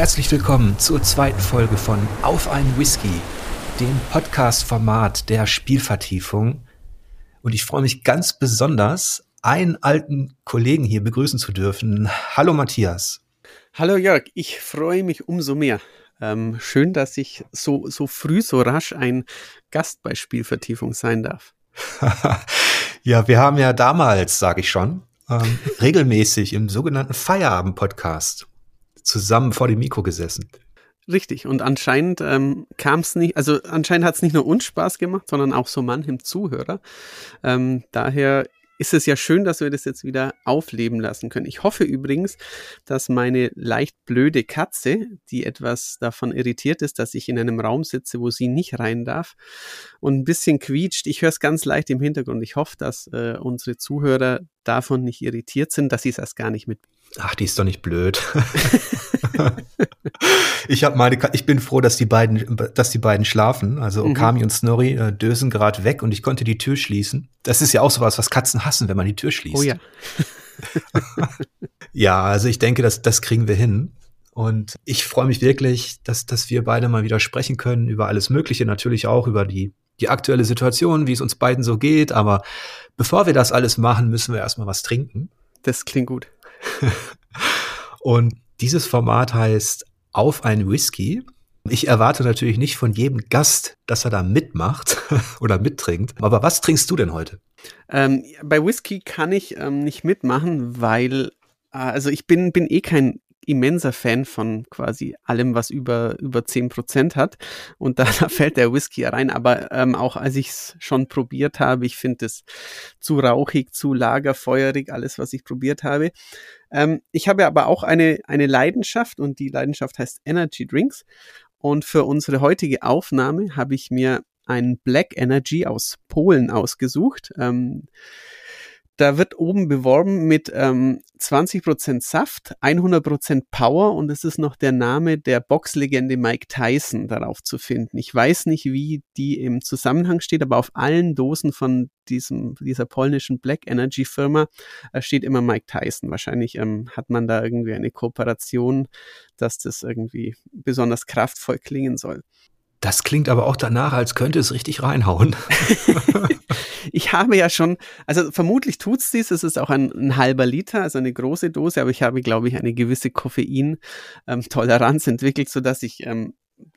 Herzlich willkommen zur zweiten Folge von Auf einen Whisky, dem Podcast-Format der Spielvertiefung. Und ich freue mich ganz besonders, einen alten Kollegen hier begrüßen zu dürfen. Hallo Matthias. Hallo Jörg, ich freue mich umso mehr. Ähm, schön, dass ich so, so früh, so rasch ein Gast bei Spielvertiefung sein darf. ja, wir haben ja damals, sage ich schon, ähm, regelmäßig im sogenannten Feierabend-Podcast zusammen vor dem Mikro gesessen. Richtig, und anscheinend ähm, kam es nicht, also anscheinend hat es nicht nur uns Spaß gemacht, sondern auch so manchem Zuhörer. Ähm, daher ist es ja schön, dass wir das jetzt wieder aufleben lassen können. Ich hoffe übrigens, dass meine leicht blöde Katze, die etwas davon irritiert ist, dass ich in einem Raum sitze, wo sie nicht rein darf und ein bisschen quietscht, ich höre es ganz leicht im Hintergrund. Ich hoffe, dass äh, unsere Zuhörer davon nicht irritiert sind, dass sie es erst gar nicht mit. Ach, die ist doch nicht blöd. ich habe meine, ich bin froh, dass die beiden, dass die beiden schlafen. Also mhm. Okami mhm. und Snorri äh, dösen gerade weg und ich konnte die Tür schließen. Das ist ja auch sowas, was Katzen hassen, wenn man die Tür schließt. Oh ja. ja, also ich denke, das, das kriegen wir hin. Und ich freue mich wirklich, dass, dass wir beide mal wieder sprechen können über alles Mögliche, natürlich auch über die, die aktuelle Situation, wie es uns beiden so geht. Aber bevor wir das alles machen, müssen wir erstmal was trinken. Das klingt gut. und dieses Format heißt Auf ein Whisky. Ich erwarte natürlich nicht von jedem Gast, dass er da mitmacht oder mittrinkt. Aber was trinkst du denn heute? Ähm, bei Whisky kann ich ähm, nicht mitmachen, weil äh, also ich bin, bin eh kein immenser Fan von quasi allem, was über, über 10% hat. Und da, da fällt der Whisky rein. Aber ähm, auch als ich es schon probiert habe, ich finde es zu rauchig, zu lagerfeuerig, alles, was ich probiert habe. Ähm, ich habe aber auch eine, eine Leidenschaft und die Leidenschaft heißt Energy Drinks. Und für unsere heutige Aufnahme habe ich mir einen Black Energy aus Polen ausgesucht. Ähm, da wird oben beworben mit ähm, 20% Saft, 100% Power und es ist noch der Name der Boxlegende Mike Tyson darauf zu finden. Ich weiß nicht, wie die im Zusammenhang steht, aber auf allen Dosen von diesem, dieser polnischen Black Energy Firma äh, steht immer Mike Tyson. Wahrscheinlich ähm, hat man da irgendwie eine Kooperation, dass das irgendwie besonders kraftvoll klingen soll. Das klingt aber auch danach, als könnte es richtig reinhauen. ich habe ja schon, also vermutlich tut's dies, es ist auch ein, ein, halber Liter, also eine große Dose, aber ich habe, glaube ich, eine gewisse Koffein-Toleranz entwickelt, sodass ich, ähm,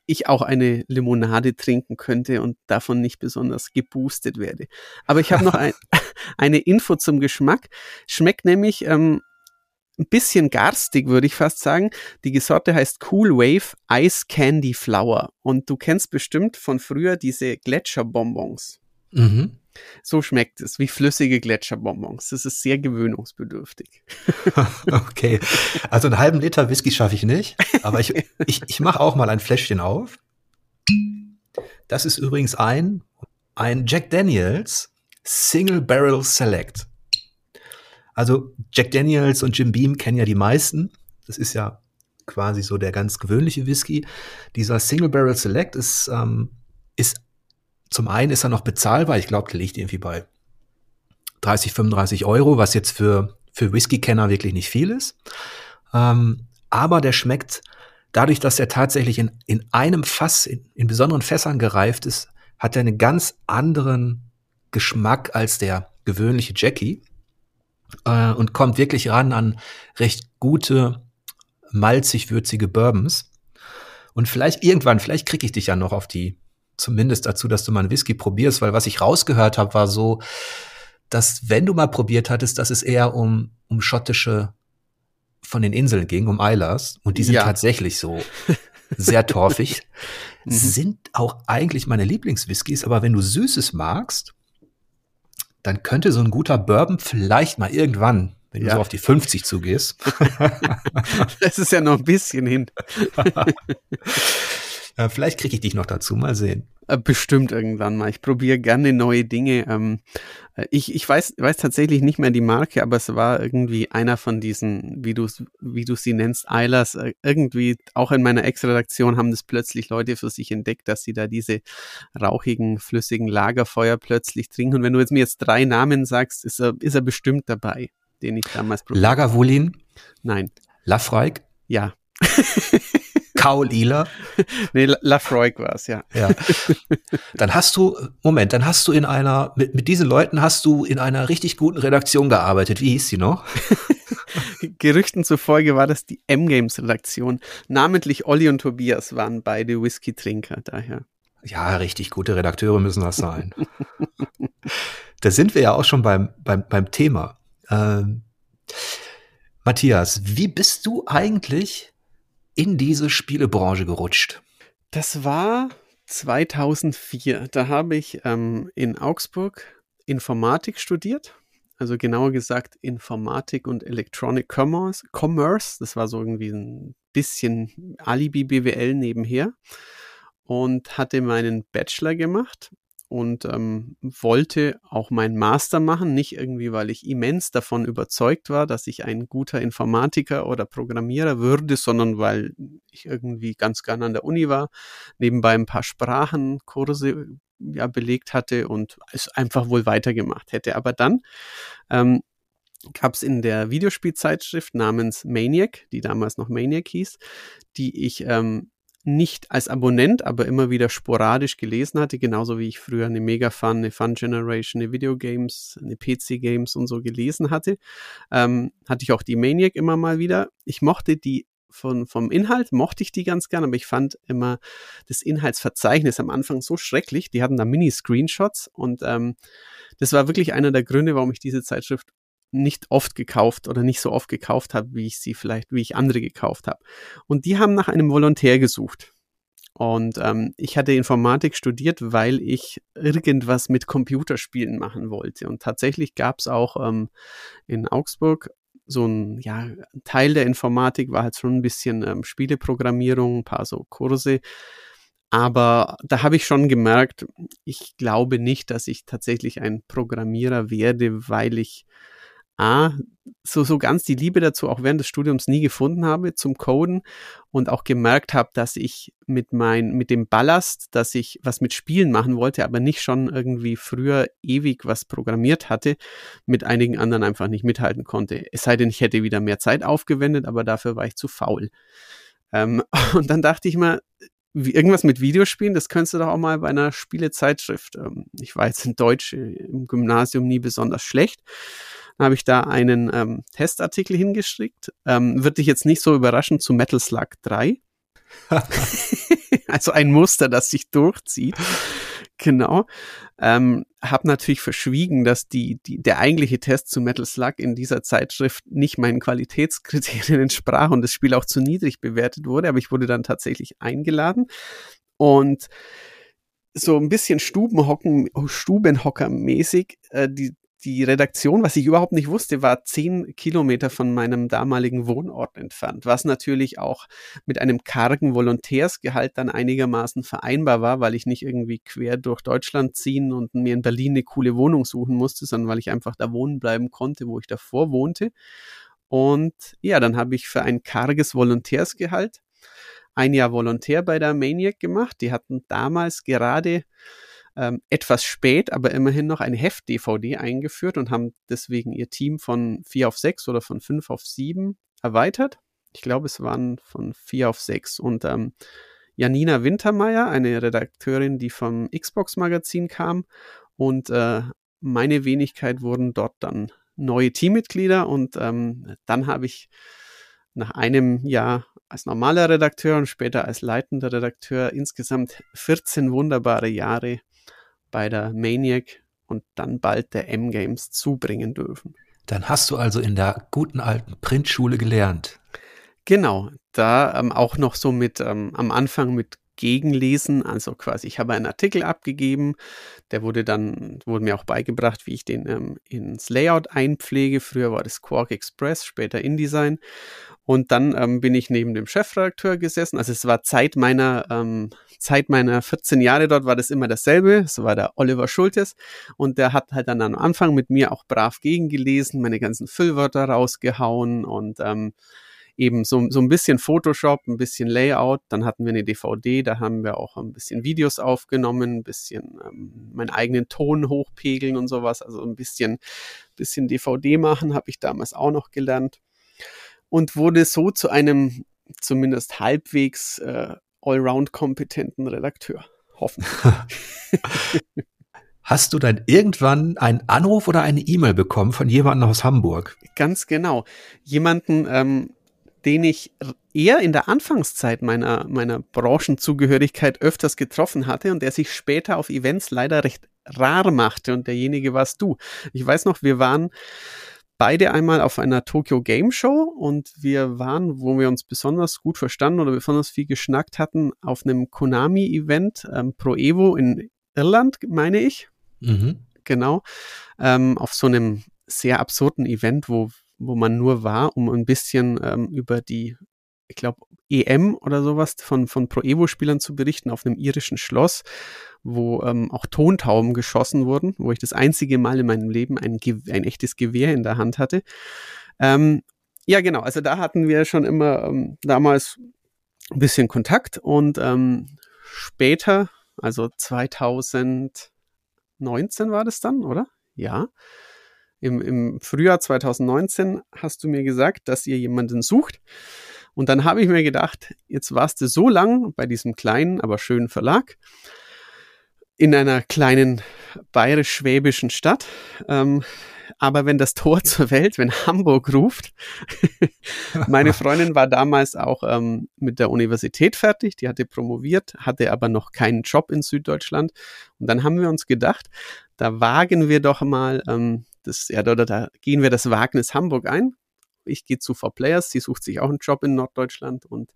ich auch eine Limonade trinken könnte und davon nicht besonders geboostet werde. Aber ich habe noch ein, eine Info zum Geschmack. Schmeckt nämlich ähm, ein bisschen garstig, würde ich fast sagen. Die Sorte heißt Cool Wave Ice Candy Flower. Und du kennst bestimmt von früher diese Gletscherbonbons. Mhm. So schmeckt es, wie flüssige Gletscherbonbons. Das ist sehr gewöhnungsbedürftig. okay, also einen halben Liter Whisky schaffe ich nicht, aber ich, ich, ich mache auch mal ein Fläschchen auf. Das ist übrigens ein, ein Jack Daniels Single Barrel Select. Also Jack Daniels und Jim Beam kennen ja die meisten. Das ist ja quasi so der ganz gewöhnliche Whisky. Dieser Single Barrel Select ist, ähm, ist zum einen ist er noch bezahlbar. Ich glaube, der liegt irgendwie bei 30, 35 Euro, was jetzt für, für Whisky-Kenner wirklich nicht viel ist. Ähm, aber der schmeckt dadurch, dass er tatsächlich in, in einem Fass, in, in besonderen Fässern gereift ist, hat er einen ganz anderen Geschmack als der gewöhnliche Jackie äh, und kommt wirklich ran an recht gute, malzig-würzige Bourbons. Und vielleicht irgendwann, vielleicht kriege ich dich ja noch auf die, zumindest dazu, dass du mal einen Whisky probierst, weil was ich rausgehört habe, war so, dass wenn du mal probiert hattest, dass es eher um, um schottische von den Inseln ging, um Eilers. Und die sind ja. tatsächlich so sehr torfig. Mhm. sind auch eigentlich meine Lieblingswhiskys, aber wenn du Süßes magst, dann könnte so ein guter Bourbon vielleicht mal irgendwann, wenn ja. du so auf die 50 zugehst. das ist ja noch ein bisschen hin. ja, vielleicht kriege ich dich noch dazu, mal sehen. Äh, bestimmt irgendwann mal. Ich probiere gerne neue Dinge. Ähm, äh, ich, ich weiß, weiß tatsächlich nicht mehr die Marke, aber es war irgendwie einer von diesen, wie du wie du sie nennst, Eilers. Äh, irgendwie auch in meiner Ex-Redaktion haben das plötzlich Leute für sich entdeckt, dass sie da diese rauchigen, flüssigen Lagerfeuer plötzlich trinken. Und wenn du jetzt mir jetzt drei Namen sagst, ist er, ist er bestimmt dabei, den ich damals probiert habe. Lagerwulin? Nein. Lafreik? Ja. Kaul Ila? nee, Lafroig war es, ja. ja. Dann hast du, Moment, dann hast du in einer, mit, mit diesen Leuten hast du in einer richtig guten Redaktion gearbeitet. Wie hieß sie noch? Gerüchten zufolge war das die M-Games-Redaktion. Namentlich Olli und Tobias waren beide Whisky-Trinker, daher. Ja, richtig gute Redakteure müssen das sein. da sind wir ja auch schon beim, beim, beim Thema. Ähm, Matthias, wie bist du eigentlich in diese Spielebranche gerutscht? Das war 2004. Da habe ich ähm, in Augsburg Informatik studiert. Also genauer gesagt Informatik und Electronic Commerce. Commerce. Das war so irgendwie ein bisschen Alibi BWL nebenher. Und hatte meinen Bachelor gemacht und ähm, wollte auch meinen Master machen, nicht irgendwie, weil ich immens davon überzeugt war, dass ich ein guter Informatiker oder Programmierer würde, sondern weil ich irgendwie ganz gern an der Uni war, nebenbei ein paar Sprachenkurse ja, belegt hatte und es einfach wohl weitergemacht hätte. Aber dann ähm, gab es in der Videospielzeitschrift namens Maniac, die damals noch Maniac hieß, die ich ähm, nicht als Abonnent, aber immer wieder sporadisch gelesen hatte, genauso wie ich früher eine Mega Fun, eine Fun Generation, eine Videogames, eine PC Games und so gelesen hatte, ähm, hatte ich auch die Maniac immer mal wieder. Ich mochte die von, vom Inhalt mochte ich die ganz gern, aber ich fand immer das Inhaltsverzeichnis am Anfang so schrecklich. Die hatten da Mini-Screenshots und ähm, das war wirklich einer der Gründe, warum ich diese Zeitschrift nicht oft gekauft oder nicht so oft gekauft habe, wie ich sie vielleicht, wie ich andere gekauft habe. Und die haben nach einem Volontär gesucht. Und ähm, ich hatte Informatik studiert, weil ich irgendwas mit Computerspielen machen wollte. Und tatsächlich gab es auch ähm, in Augsburg so ein, ja, Teil der Informatik war halt schon ein bisschen ähm, Spieleprogrammierung, ein paar so Kurse. Aber da habe ich schon gemerkt, ich glaube nicht, dass ich tatsächlich ein Programmierer werde, weil ich A, so, so ganz die Liebe dazu auch während des Studiums nie gefunden habe zum Coden und auch gemerkt habe, dass ich mit mein, mit dem Ballast, dass ich was mit Spielen machen wollte, aber nicht schon irgendwie früher ewig was programmiert hatte, mit einigen anderen einfach nicht mithalten konnte. Es sei denn, ich hätte wieder mehr Zeit aufgewendet, aber dafür war ich zu faul. Ähm, und dann dachte ich mal, irgendwas mit Videospielen, das könntest du doch auch mal bei einer Spielezeitschrift. Ähm, ich war jetzt in Deutsch im Gymnasium nie besonders schlecht habe ich da einen ähm, Testartikel hingeschickt. Ähm, wird dich jetzt nicht so überraschen zu Metal Slug 3. also ein Muster, das sich durchzieht. Genau. Ähm, habe natürlich verschwiegen, dass die, die, der eigentliche Test zu Metal Slug in dieser Zeitschrift nicht meinen Qualitätskriterien entsprach und das Spiel auch zu niedrig bewertet wurde, aber ich wurde dann tatsächlich eingeladen und so ein bisschen Stubenhocken, Stubenhocker-mäßig äh, die, die Redaktion, was ich überhaupt nicht wusste, war zehn Kilometer von meinem damaligen Wohnort entfernt, was natürlich auch mit einem kargen Volontärsgehalt dann einigermaßen vereinbar war, weil ich nicht irgendwie quer durch Deutschland ziehen und mir in Berlin eine coole Wohnung suchen musste, sondern weil ich einfach da wohnen bleiben konnte, wo ich davor wohnte. Und ja, dann habe ich für ein karges Volontärsgehalt ein Jahr Volontär bei der Maniac gemacht. Die hatten damals gerade ähm, etwas spät, aber immerhin noch eine Heft-DVD eingeführt und haben deswegen ihr Team von vier auf sechs oder von fünf auf sieben erweitert. Ich glaube, es waren von vier auf sechs. Und ähm, Janina Wintermeyer, eine Redakteurin, die vom Xbox-Magazin kam, und äh, meine Wenigkeit wurden dort dann neue Teammitglieder und ähm, dann habe ich nach einem Jahr als normaler Redakteur und später als leitender Redakteur insgesamt 14 wunderbare Jahre bei der Maniac und dann bald der M-Games zubringen dürfen. Dann hast du also in der guten alten Printschule gelernt. Genau, da ähm, auch noch so mit ähm, am Anfang mit Gegenlesen, also quasi ich habe einen Artikel abgegeben, der wurde dann, wurde mir auch beigebracht, wie ich den ähm, ins Layout einpflege. Früher war das Quark Express, später InDesign und dann ähm, bin ich neben dem Chefredakteur gesessen. Also es war Zeit meiner, ähm, Zeit meiner 14 Jahre dort war das immer dasselbe. Es war der Oliver Schultes. Und der hat halt dann am Anfang mit mir auch brav gegengelesen, meine ganzen Füllwörter rausgehauen und ähm, eben so, so ein bisschen Photoshop, ein bisschen Layout. Dann hatten wir eine DVD, da haben wir auch ein bisschen Videos aufgenommen, ein bisschen ähm, meinen eigenen Ton hochpegeln und sowas. Also ein bisschen, bisschen DVD machen habe ich damals auch noch gelernt und wurde so zu einem zumindest halbwegs äh, allround kompetenten Redakteur. Hoffen. Hast du dann irgendwann einen Anruf oder eine E-Mail bekommen von jemandem aus Hamburg? Ganz genau. Jemanden, ähm, den ich eher in der Anfangszeit meiner, meiner Branchenzugehörigkeit öfters getroffen hatte und der sich später auf Events leider recht rar machte und derjenige warst du. Ich weiß noch, wir waren beide einmal auf einer Tokyo Game Show und wir waren, wo wir uns besonders gut verstanden oder besonders viel geschnackt hatten, auf einem Konami-Event ähm, Pro Evo in Irland, meine ich. Mhm. Genau. Ähm, auf so einem sehr absurden Event, wo, wo man nur war, um ein bisschen ähm, über die, ich glaube, EM oder sowas von, von Pro Evo-Spielern zu berichten auf einem irischen Schloss, wo ähm, auch Tontauben geschossen wurden, wo ich das einzige Mal in meinem Leben ein, ein echtes Gewehr in der Hand hatte. Ähm, ja, genau, also da hatten wir schon immer ähm, damals ein bisschen Kontakt und ähm, später, also 2000, 19 war das dann, oder? Ja. Im, Im Frühjahr 2019 hast du mir gesagt, dass ihr jemanden sucht. Und dann habe ich mir gedacht, jetzt warst du so lang bei diesem kleinen, aber schönen Verlag in einer kleinen bayerisch-schwäbischen Stadt. Ähm, aber wenn das Tor zur Welt, wenn Hamburg ruft, meine Freundin war damals auch ähm, mit der Universität fertig, die hatte promoviert, hatte aber noch keinen Job in Süddeutschland. Und dann haben wir uns gedacht, da wagen wir doch mal, ähm, das, ja, da, da gehen wir das Wagnis Hamburg ein. Ich gehe zu Four Players, sie sucht sich auch einen Job in Norddeutschland und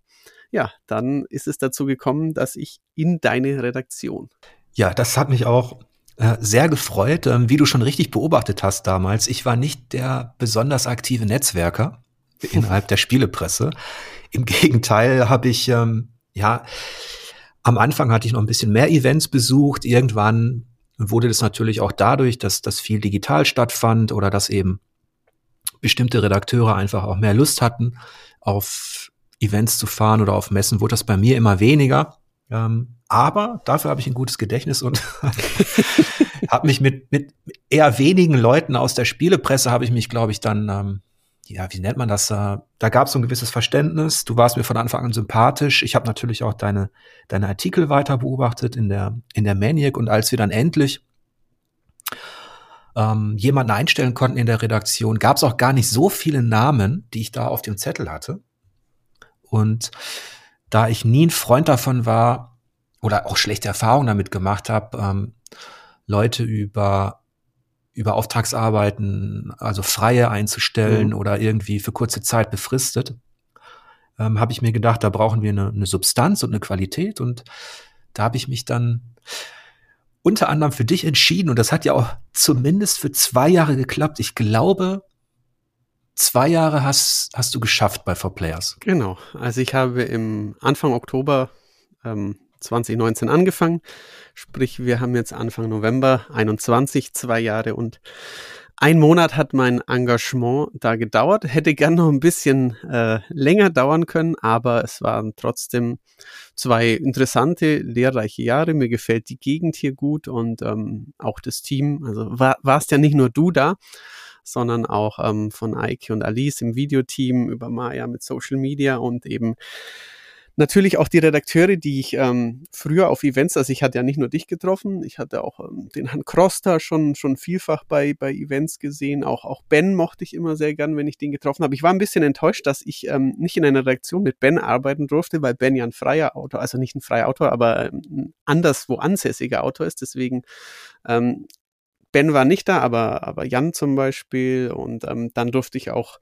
ja, dann ist es dazu gekommen, dass ich in deine Redaktion. Ja, das hat mich auch äh, sehr gefreut, ähm, wie du schon richtig beobachtet hast damals. Ich war nicht der besonders aktive Netzwerker innerhalb der Spielepresse. Im Gegenteil habe ich, ähm, ja, am Anfang hatte ich noch ein bisschen mehr Events besucht. Irgendwann wurde das natürlich auch dadurch, dass das viel digital stattfand oder dass eben bestimmte Redakteure einfach auch mehr Lust hatten, auf Events zu fahren oder auf Messen, wurde das bei mir immer weniger. Ähm, aber dafür habe ich ein gutes Gedächtnis und habe mich mit, mit eher wenigen Leuten aus der Spielepresse habe ich mich, glaube ich, dann, ähm, ja, wie nennt man das? Da gab es so ein gewisses Verständnis. Du warst mir von Anfang an sympathisch. Ich habe natürlich auch deine, deine Artikel weiter beobachtet in der, in der Maniac und als wir dann endlich ähm, jemanden einstellen konnten in der Redaktion, gab es auch gar nicht so viele Namen, die ich da auf dem Zettel hatte. Und da ich nie ein Freund davon war oder auch schlechte Erfahrungen damit gemacht habe, ähm, Leute über über Auftragsarbeiten, also freie einzustellen mhm. oder irgendwie für kurze Zeit befristet, ähm, habe ich mir gedacht, da brauchen wir eine, eine Substanz und eine Qualität und da habe ich mich dann unter anderem für dich entschieden und das hat ja auch zumindest für zwei Jahre geklappt. Ich glaube, zwei Jahre hast, hast du geschafft bei Four Players. Genau. Also ich habe im Anfang Oktober ähm, 2019 angefangen. Sprich, wir haben jetzt Anfang November 21, zwei Jahre und ein Monat hat mein Engagement da gedauert. Hätte gern noch ein bisschen äh, länger dauern können, aber es waren trotzdem zwei interessante, lehrreiche Jahre. Mir gefällt die Gegend hier gut und ähm, auch das Team. Also war, warst ja nicht nur du da, sondern auch ähm, von Eike und Alice im Videoteam über Maya mit Social Media und eben natürlich auch die Redakteure, die ich ähm, früher auf Events, also ich hatte ja nicht nur dich getroffen, ich hatte auch ähm, den Herrn Kroster schon, schon vielfach bei, bei Events gesehen, auch, auch Ben mochte ich immer sehr gern, wenn ich den getroffen habe. Ich war ein bisschen enttäuscht, dass ich ähm, nicht in einer Redaktion mit Ben arbeiten durfte, weil Ben ja ein freier Autor, also nicht ein freier Autor, aber ähm, ein anderswo ansässiger Autor ist, deswegen ähm, Ben war nicht da, aber, aber Jan zum Beispiel. Und ähm, dann durfte ich auch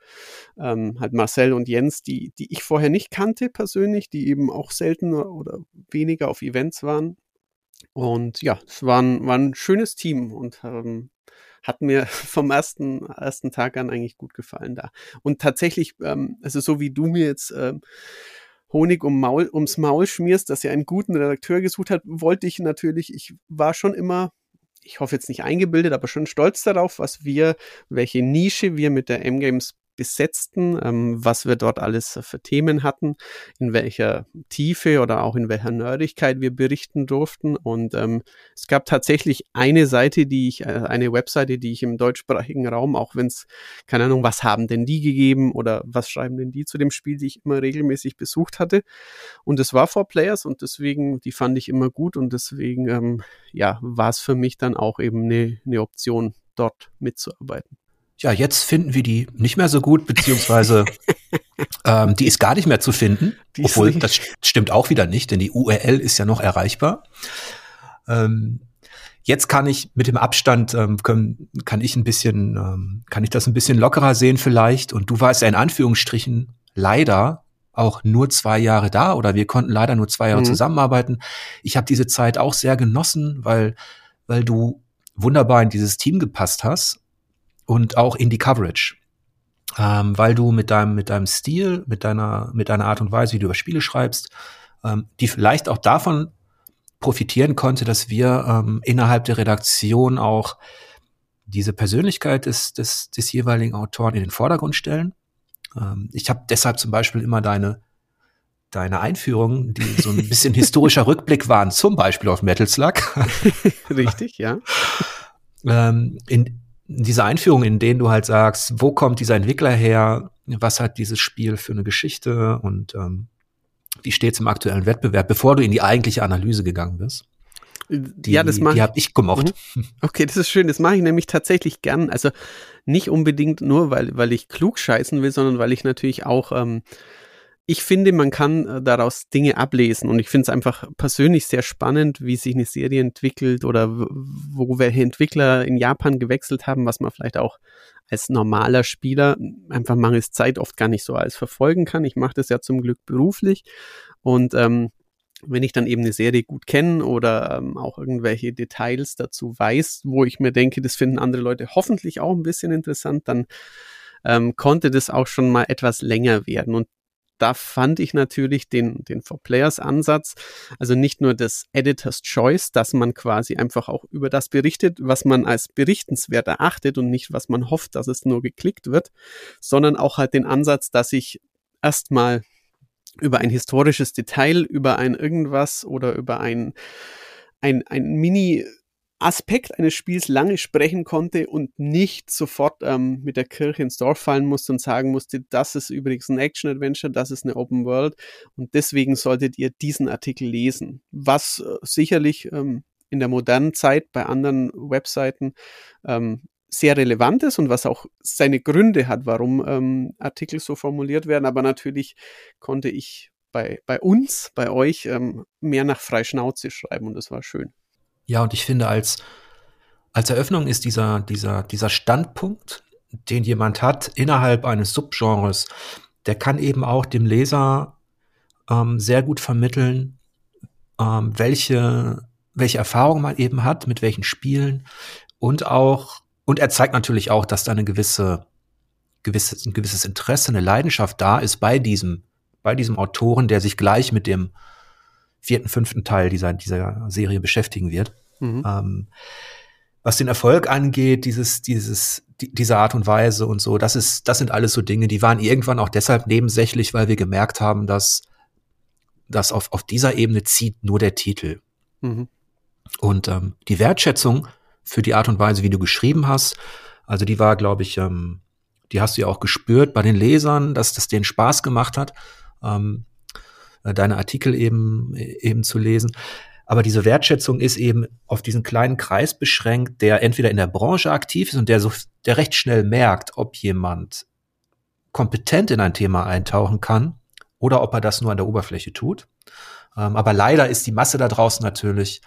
ähm, halt Marcel und Jens, die, die ich vorher nicht kannte persönlich, die eben auch seltener oder weniger auf Events waren. Und ja, es war ein, war ein schönes Team und ähm, hat mir vom ersten, ersten Tag an eigentlich gut gefallen da. Und tatsächlich, ähm, also so wie du mir jetzt ähm, Honig um Maul, ums Maul schmierst, dass er einen guten Redakteur gesucht hat, wollte ich natürlich, ich war schon immer ich hoffe jetzt nicht eingebildet, aber schon stolz darauf, was wir, welche Nische wir mit der M-Games besetzten, ähm, was wir dort alles für Themen hatten, in welcher Tiefe oder auch in welcher Nerdigkeit wir berichten durften. Und ähm, es gab tatsächlich eine Seite, die ich, äh, eine Webseite, die ich im deutschsprachigen Raum, auch wenn es, keine Ahnung, was haben denn die gegeben oder was schreiben denn die zu dem Spiel, die ich immer regelmäßig besucht hatte. Und es war for Players und deswegen, die fand ich immer gut und deswegen, ähm, ja, war es für mich dann auch eben eine, eine Option, dort mitzuarbeiten. Ja, jetzt finden wir die nicht mehr so gut, beziehungsweise ähm, die ist gar nicht mehr zu finden. Die obwohl, das stimmt auch wieder nicht, denn die URL ist ja noch erreichbar. Ähm, jetzt kann ich mit dem Abstand, ähm, können, kann ich ein bisschen, ähm, kann ich das ein bisschen lockerer sehen vielleicht. Und du warst ja in Anführungsstrichen leider auch nur zwei Jahre da oder wir konnten leider nur zwei Jahre mhm. zusammenarbeiten. Ich habe diese Zeit auch sehr genossen, weil, weil du wunderbar in dieses Team gepasst hast und auch in die Coverage. Ähm, weil du mit deinem, mit deinem Stil, mit deiner, mit deiner Art und Weise, wie du über Spiele schreibst, ähm, die vielleicht auch davon profitieren konnte, dass wir ähm, innerhalb der Redaktion auch diese Persönlichkeit des, des, des jeweiligen Autoren in den Vordergrund stellen. Ähm, ich habe deshalb zum Beispiel immer deine, deine Einführungen, die so ein bisschen historischer Rückblick waren, zum Beispiel auf Metal Slug. Richtig, ja. ähm, in, diese Einführung, in denen du halt sagst, wo kommt dieser Entwickler her, was hat dieses Spiel für eine Geschichte und ähm, wie steht es im aktuellen Wettbewerb, bevor du in die eigentliche Analyse gegangen bist. Die, ja, das mache die habe ich gemocht. Mhm. Okay, das ist schön. Das mache ich nämlich tatsächlich gern. Also nicht unbedingt nur, weil, weil ich klug scheißen will, sondern weil ich natürlich auch ähm, ich finde, man kann äh, daraus Dinge ablesen und ich finde es einfach persönlich sehr spannend, wie sich eine Serie entwickelt oder wo welche Entwickler in Japan gewechselt haben, was man vielleicht auch als normaler Spieler einfach mangels Zeit oft gar nicht so als verfolgen kann. Ich mache das ja zum Glück beruflich und ähm, wenn ich dann eben eine Serie gut kenne oder ähm, auch irgendwelche Details dazu weiß, wo ich mir denke, das finden andere Leute hoffentlich auch ein bisschen interessant, dann ähm, konnte das auch schon mal etwas länger werden. Und da fand ich natürlich den, den For Players Ansatz, also nicht nur das Editor's Choice, dass man quasi einfach auch über das berichtet, was man als berichtenswert erachtet und nicht, was man hofft, dass es nur geklickt wird, sondern auch halt den Ansatz, dass ich erstmal über ein historisches Detail, über ein irgendwas oder über ein, ein, ein Mini Aspekt eines Spiels lange sprechen konnte und nicht sofort ähm, mit der Kirche ins Dorf fallen musste und sagen musste, das ist übrigens ein Action-Adventure, das ist eine Open World und deswegen solltet ihr diesen Artikel lesen. Was äh, sicherlich ähm, in der modernen Zeit bei anderen Webseiten ähm, sehr relevant ist und was auch seine Gründe hat, warum ähm, Artikel so formuliert werden. Aber natürlich konnte ich bei, bei uns, bei euch ähm, mehr nach Freischnauze schreiben und das war schön. Ja, und ich finde, als, als Eröffnung ist dieser, dieser, dieser Standpunkt, den jemand hat innerhalb eines Subgenres, der kann eben auch dem Leser ähm, sehr gut vermitteln, ähm, welche, welche Erfahrung man eben hat, mit welchen Spielen. Und auch, und er zeigt natürlich auch, dass da eine gewisse, gewisse, ein gewisses Interesse, eine Leidenschaft da ist bei diesem, bei diesem Autoren, der sich gleich mit dem, vierten, fünften Teil dieser, dieser Serie beschäftigen wird. Mhm. Ähm, was den Erfolg angeht, dieses, dieses, die, diese Art und Weise und so, das ist, das sind alles so Dinge, die waren irgendwann auch deshalb nebensächlich, weil wir gemerkt haben, dass, dass auf, auf dieser Ebene zieht nur der Titel. Mhm. Und ähm, die Wertschätzung für die Art und Weise, wie du geschrieben hast, also die war, glaube ich, ähm, die hast du ja auch gespürt bei den Lesern, dass das denen Spaß gemacht hat. Ähm, äh, deine Artikel eben, eben zu lesen. Aber diese Wertschätzung ist eben auf diesen kleinen Kreis beschränkt, der entweder in der Branche aktiv ist und der so, der recht schnell merkt, ob jemand kompetent in ein Thema eintauchen kann oder ob er das nur an der Oberfläche tut. Ähm, aber leider ist die Masse da draußen natürlich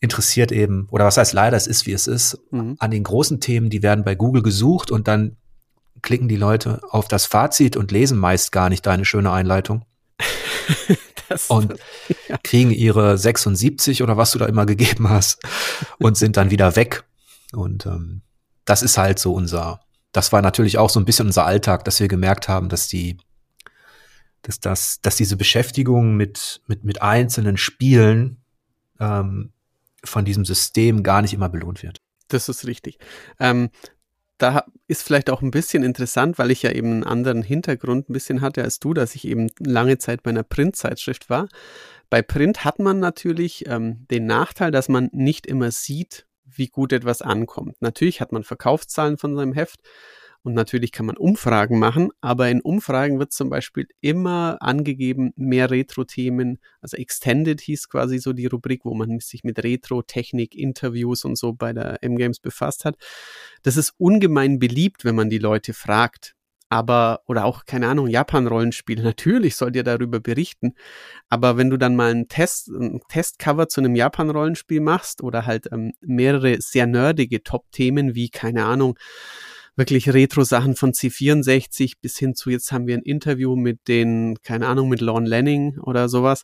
interessiert eben, oder was heißt leider, es ist wie es ist, mhm. an den großen Themen, die werden bei Google gesucht und dann klicken die Leute auf das Fazit und lesen meist gar nicht deine schöne Einleitung. und ja. kriegen ihre 76 oder was du da immer gegeben hast und sind dann wieder weg. Und ähm, das ist halt so unser, das war natürlich auch so ein bisschen unser Alltag, dass wir gemerkt haben, dass die, dass das, dass diese Beschäftigung mit, mit, mit einzelnen Spielen ähm, von diesem System gar nicht immer belohnt wird. Das ist richtig. Ähm, da ist vielleicht auch ein bisschen interessant, weil ich ja eben einen anderen Hintergrund ein bisschen hatte als du, dass ich eben lange Zeit bei einer Printzeitschrift war. Bei Print hat man natürlich ähm, den Nachteil, dass man nicht immer sieht, wie gut etwas ankommt. Natürlich hat man Verkaufszahlen von seinem Heft, und natürlich kann man Umfragen machen, aber in Umfragen wird zum Beispiel immer angegeben, mehr Retro-Themen, also Extended hieß quasi so die Rubrik, wo man sich mit Retro-Technik, Interviews und so bei der M-Games befasst hat. Das ist ungemein beliebt, wenn man die Leute fragt. Aber, oder auch, keine Ahnung, Japan-Rollenspiele. Natürlich sollt ihr darüber berichten. Aber wenn du dann mal einen Test, ein Testcover zu einem Japan-Rollenspiel machst oder halt ähm, mehrere sehr nerdige Top-Themen wie, keine Ahnung, wirklich Retro-Sachen von C64 bis hin zu jetzt haben wir ein Interview mit den, keine Ahnung, mit Lorne Lanning oder sowas,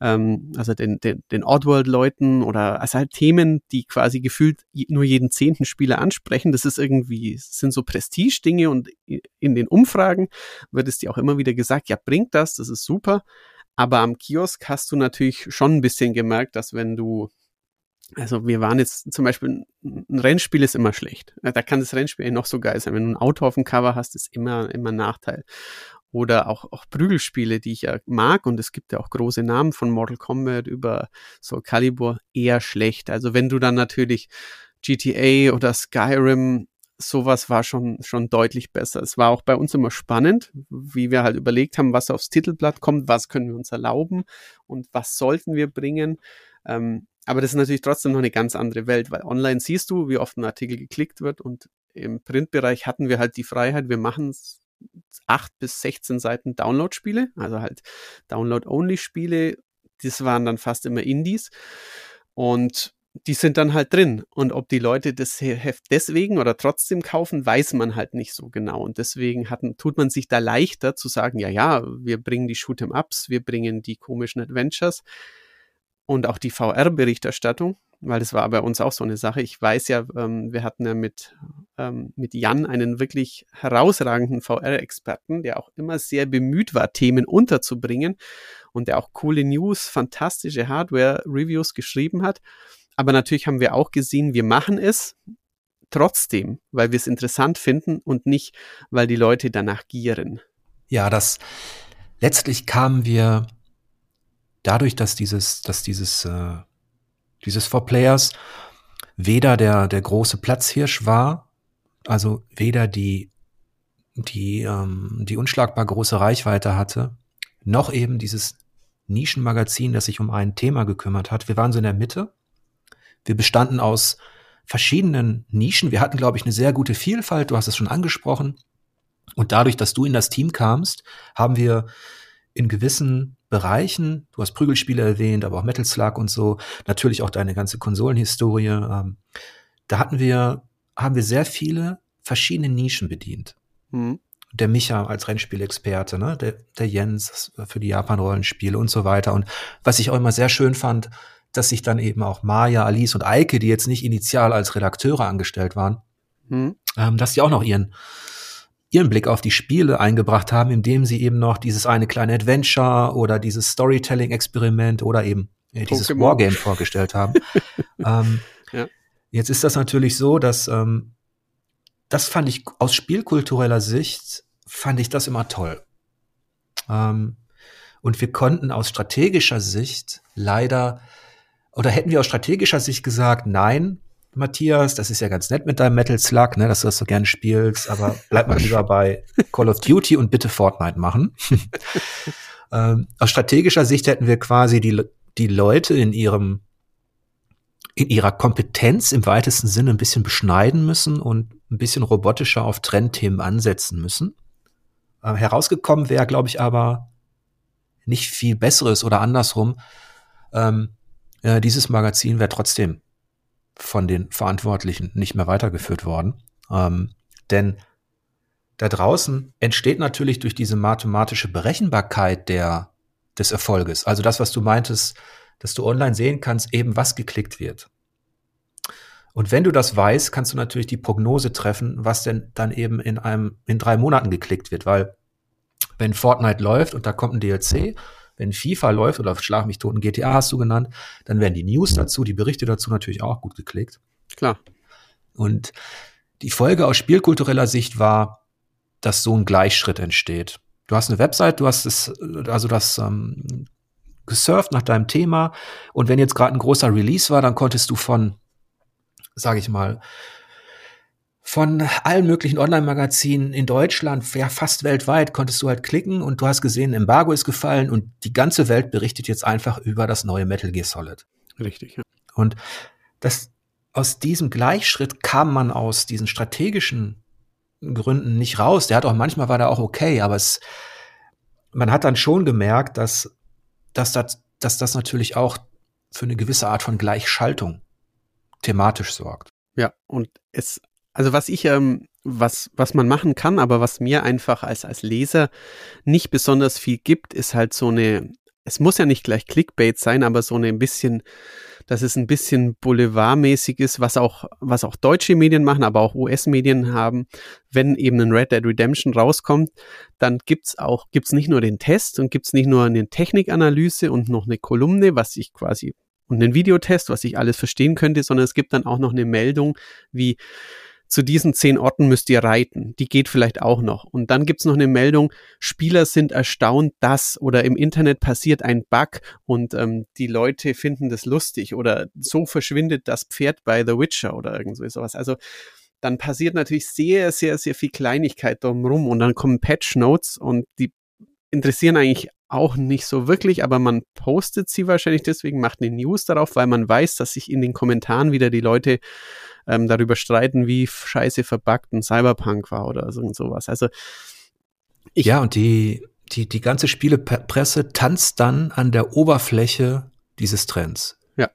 ähm, also den, den, den Oddworld-Leuten oder also halt Themen, die quasi gefühlt nur jeden zehnten Spieler ansprechen. Das ist irgendwie, sind so Prestige-Dinge und in den Umfragen wird es dir auch immer wieder gesagt, ja, bringt das, das ist super. Aber am Kiosk hast du natürlich schon ein bisschen gemerkt, dass wenn du also wir waren jetzt zum Beispiel, ein Rennspiel ist immer schlecht. Da kann das Rennspiel noch so geil sein. Wenn du ein Auto auf dem Cover hast, ist immer, immer ein Nachteil. Oder auch, auch Prügelspiele, die ich ja mag. Und es gibt ja auch große Namen von Mortal Kombat über Soul Calibur eher schlecht. Also wenn du dann natürlich GTA oder Skyrim sowas war schon, schon deutlich besser. Es war auch bei uns immer spannend, wie wir halt überlegt haben, was aufs Titelblatt kommt, was können wir uns erlauben und was sollten wir bringen. Ähm, aber das ist natürlich trotzdem noch eine ganz andere Welt, weil online siehst du, wie oft ein Artikel geklickt wird und im Printbereich hatten wir halt die Freiheit, wir machen acht bis 16 Seiten Download-Spiele, also halt Download-Only-Spiele. Das waren dann fast immer Indies. Und die sind dann halt drin. Und ob die Leute das Heft deswegen oder trotzdem kaufen, weiß man halt nicht so genau. Und deswegen hatten, tut man sich da leichter zu sagen, ja, ja, wir bringen die Shoot'em-Ups, wir bringen die komischen Adventures und auch die VR-Berichterstattung, weil das war bei uns auch so eine Sache. Ich weiß ja, ähm, wir hatten ja mit, ähm, mit Jan einen wirklich herausragenden VR-Experten, der auch immer sehr bemüht war, Themen unterzubringen und der auch coole News, fantastische Hardware-Reviews geschrieben hat. Aber natürlich haben wir auch gesehen, wir machen es trotzdem, weil wir es interessant finden und nicht, weil die Leute danach gieren. Ja, das letztlich kamen wir dadurch, dass dieses, dass dieses, äh, dieses Four Players weder der, der große Platzhirsch war, also weder die, die, ähm, die unschlagbar große Reichweite hatte, noch eben dieses Nischenmagazin, das sich um ein Thema gekümmert hat. Wir waren so in der Mitte. Wir bestanden aus verschiedenen Nischen. Wir hatten, glaube ich, eine sehr gute Vielfalt. Du hast es schon angesprochen. Und dadurch, dass du in das Team kamst, haben wir in gewissen Bereichen, du hast Prügelspiele erwähnt, aber auch Metal Slug und so, natürlich auch deine ganze Konsolenhistorie, ähm, da hatten wir, haben wir sehr viele verschiedene Nischen bedient. Mhm. Der Micha als Rennspielexperte, ne? der, der Jens für die Japan-Rollenspiele und so weiter. Und was ich auch immer sehr schön fand, dass sich dann eben auch Maya, Alice und Eike, die jetzt nicht initial als Redakteure angestellt waren, mhm. ähm, dass die auch noch ihren ihren Blick auf die Spiele eingebracht haben, indem sie eben noch dieses eine kleine Adventure oder dieses Storytelling-Experiment oder eben äh, dieses Pokémon. Wargame vorgestellt haben. ähm, ja. Jetzt ist das natürlich so, dass ähm, das fand ich aus spielkultureller Sicht fand ich das immer toll. Ähm, und wir konnten aus strategischer Sicht leider oder hätten wir aus strategischer Sicht gesagt, nein, Matthias, das ist ja ganz nett mit deinem Metal Slug, ne, dass du das so gerne spielst, aber bleib mal lieber bei Call of Duty und bitte Fortnite machen. ähm, aus strategischer Sicht hätten wir quasi die, die Leute in ihrem in ihrer Kompetenz im weitesten Sinne ein bisschen beschneiden müssen und ein bisschen robotischer auf Trendthemen ansetzen müssen. Äh, herausgekommen wäre, glaube ich, aber nicht viel Besseres oder andersrum. Ähm, äh, dieses Magazin wäre trotzdem von den Verantwortlichen nicht mehr weitergeführt worden. Ähm, denn da draußen entsteht natürlich durch diese mathematische Berechenbarkeit der, des Erfolges, also das, was du meintest, dass du online sehen kannst, eben was geklickt wird. Und wenn du das weißt, kannst du natürlich die Prognose treffen, was denn dann eben in einem, in drei Monaten geklickt wird, weil wenn Fortnite läuft und da kommt ein DLC, wenn FIFA läuft oder Schlag mich toten GTA hast du genannt, dann werden die News dazu, die Berichte dazu natürlich auch gut geklickt. Klar. Und die Folge aus spielkultureller Sicht war, dass so ein Gleichschritt entsteht. Du hast eine Website, du hast es, also das ähm, gesurft nach deinem Thema und wenn jetzt gerade ein großer Release war, dann konntest du von, sage ich mal, von allen möglichen Online-Magazinen in Deutschland, ja fast weltweit, konntest du halt klicken und du hast gesehen, Embargo ist gefallen und die ganze Welt berichtet jetzt einfach über das neue Metal Gear Solid. Richtig, ja. Und das, aus diesem Gleichschritt kam man aus diesen strategischen Gründen nicht raus. Der hat auch manchmal war der auch okay, aber es, man hat dann schon gemerkt, dass, dass, das, dass das natürlich auch für eine gewisse Art von Gleichschaltung thematisch sorgt. Ja, und es also was ich, ähm, was, was man machen kann, aber was mir einfach als, als Leser nicht besonders viel gibt, ist halt so eine, es muss ja nicht gleich Clickbait sein, aber so eine ein bisschen, dass es ein bisschen boulevardmäßig ist, was auch, was auch deutsche Medien machen, aber auch US-Medien haben. Wenn eben ein Red Dead Redemption rauskommt, dann gibt's auch, gibt's nicht nur den Test und gibt's nicht nur eine Technikanalyse und noch eine Kolumne, was ich quasi und einen Videotest, was ich alles verstehen könnte, sondern es gibt dann auch noch eine Meldung wie zu diesen zehn Orten müsst ihr reiten. Die geht vielleicht auch noch. Und dann gibt's noch eine Meldung, Spieler sind erstaunt, dass oder im Internet passiert ein Bug und ähm, die Leute finden das lustig oder so verschwindet das Pferd bei The Witcher oder irgendwie sowas. Also dann passiert natürlich sehr, sehr, sehr viel Kleinigkeit drumherum und dann kommen Patch Notes und die interessieren eigentlich auch nicht so wirklich, aber man postet sie wahrscheinlich deswegen, macht eine News darauf, weil man weiß, dass sich in den Kommentaren wieder die Leute ähm, darüber streiten, wie scheiße verbuggt ein Cyberpunk war oder so und sowas. Also ich ja, und die, die, die ganze Spielepresse tanzt dann an der Oberfläche dieses Trends. Ja.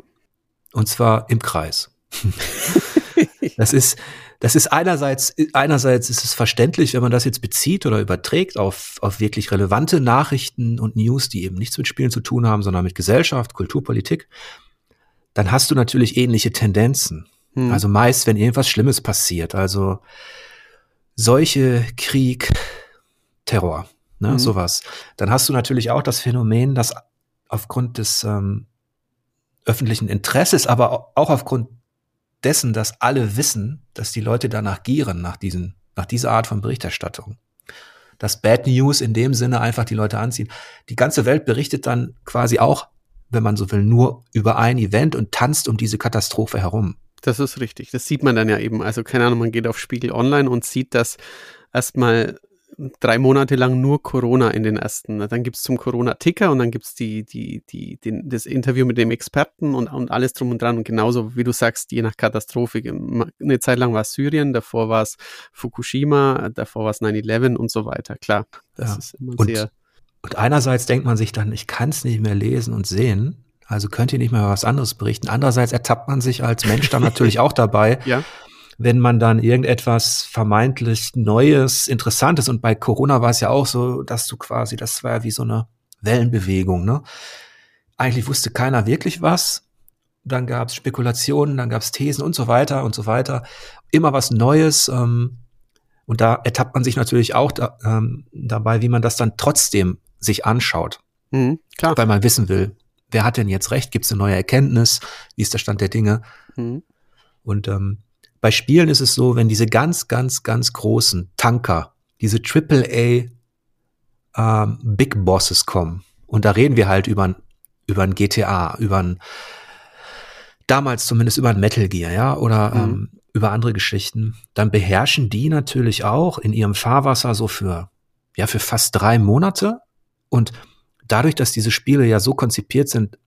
Und zwar im Kreis. das ist, das ist einerseits, einerseits ist es verständlich, wenn man das jetzt bezieht oder überträgt auf, auf wirklich relevante Nachrichten und News, die eben nichts mit Spielen zu tun haben, sondern mit Gesellschaft, Kultur, Politik, dann hast du natürlich ähnliche Tendenzen. Hm. Also meist, wenn irgendwas Schlimmes passiert, also solche Krieg, Terror, ne, hm. sowas, dann hast du natürlich auch das Phänomen, dass aufgrund des ähm, öffentlichen Interesses, aber auch aufgrund dessen, dass alle wissen, dass die Leute danach gieren, nach diesen, nach dieser Art von Berichterstattung. Dass Bad News in dem Sinne einfach die Leute anziehen. Die ganze Welt berichtet dann quasi auch, wenn man so will, nur über ein Event und tanzt um diese Katastrophe herum. Das ist richtig. Das sieht man dann ja eben. Also keine Ahnung, man geht auf Spiegel Online und sieht, dass erstmal drei Monate lang nur Corona in den ersten. Dann gibt es zum Corona-Ticker und dann gibt es die, die, die, den, das Interview mit dem Experten und, und alles drum und dran. Und genauso, wie du sagst, je nach Katastrophe. Eine Zeit lang war es Syrien, davor war es Fukushima, davor war es 9-11 und so weiter. Klar, das ja. ist immer und, sehr. Und einerseits denkt man sich dann, ich kann es nicht mehr lesen und sehen. Also könnt ihr nicht mehr was anderes berichten. Andererseits ertappt man sich als Mensch dann natürlich auch dabei, ja. Wenn man dann irgendetwas vermeintlich Neues, Interessantes und bei Corona war es ja auch so, dass du quasi, das war ja wie so eine Wellenbewegung, ne? Eigentlich wusste keiner wirklich was. Dann gab es Spekulationen, dann gab es Thesen und so weiter und so weiter. Immer was Neues. Ähm, und da ertappt man sich natürlich auch da, ähm, dabei, wie man das dann trotzdem sich anschaut. Mhm, klar. Weil man wissen will, wer hat denn jetzt recht? Gibt es eine neue Erkenntnis? Wie ist der Stand der Dinge? Mhm. Und ähm, bei Spielen ist es so, wenn diese ganz, ganz, ganz großen Tanker, diese AAA ähm, Big Bosses kommen, und da reden wir halt über ein, über ein GTA, über ein, damals zumindest über ein Metal Gear, ja, oder mhm. ähm, über andere Geschichten, dann beherrschen die natürlich auch in ihrem Fahrwasser so für, ja, für fast drei Monate und dadurch, dass diese Spiele ja so konzipiert sind,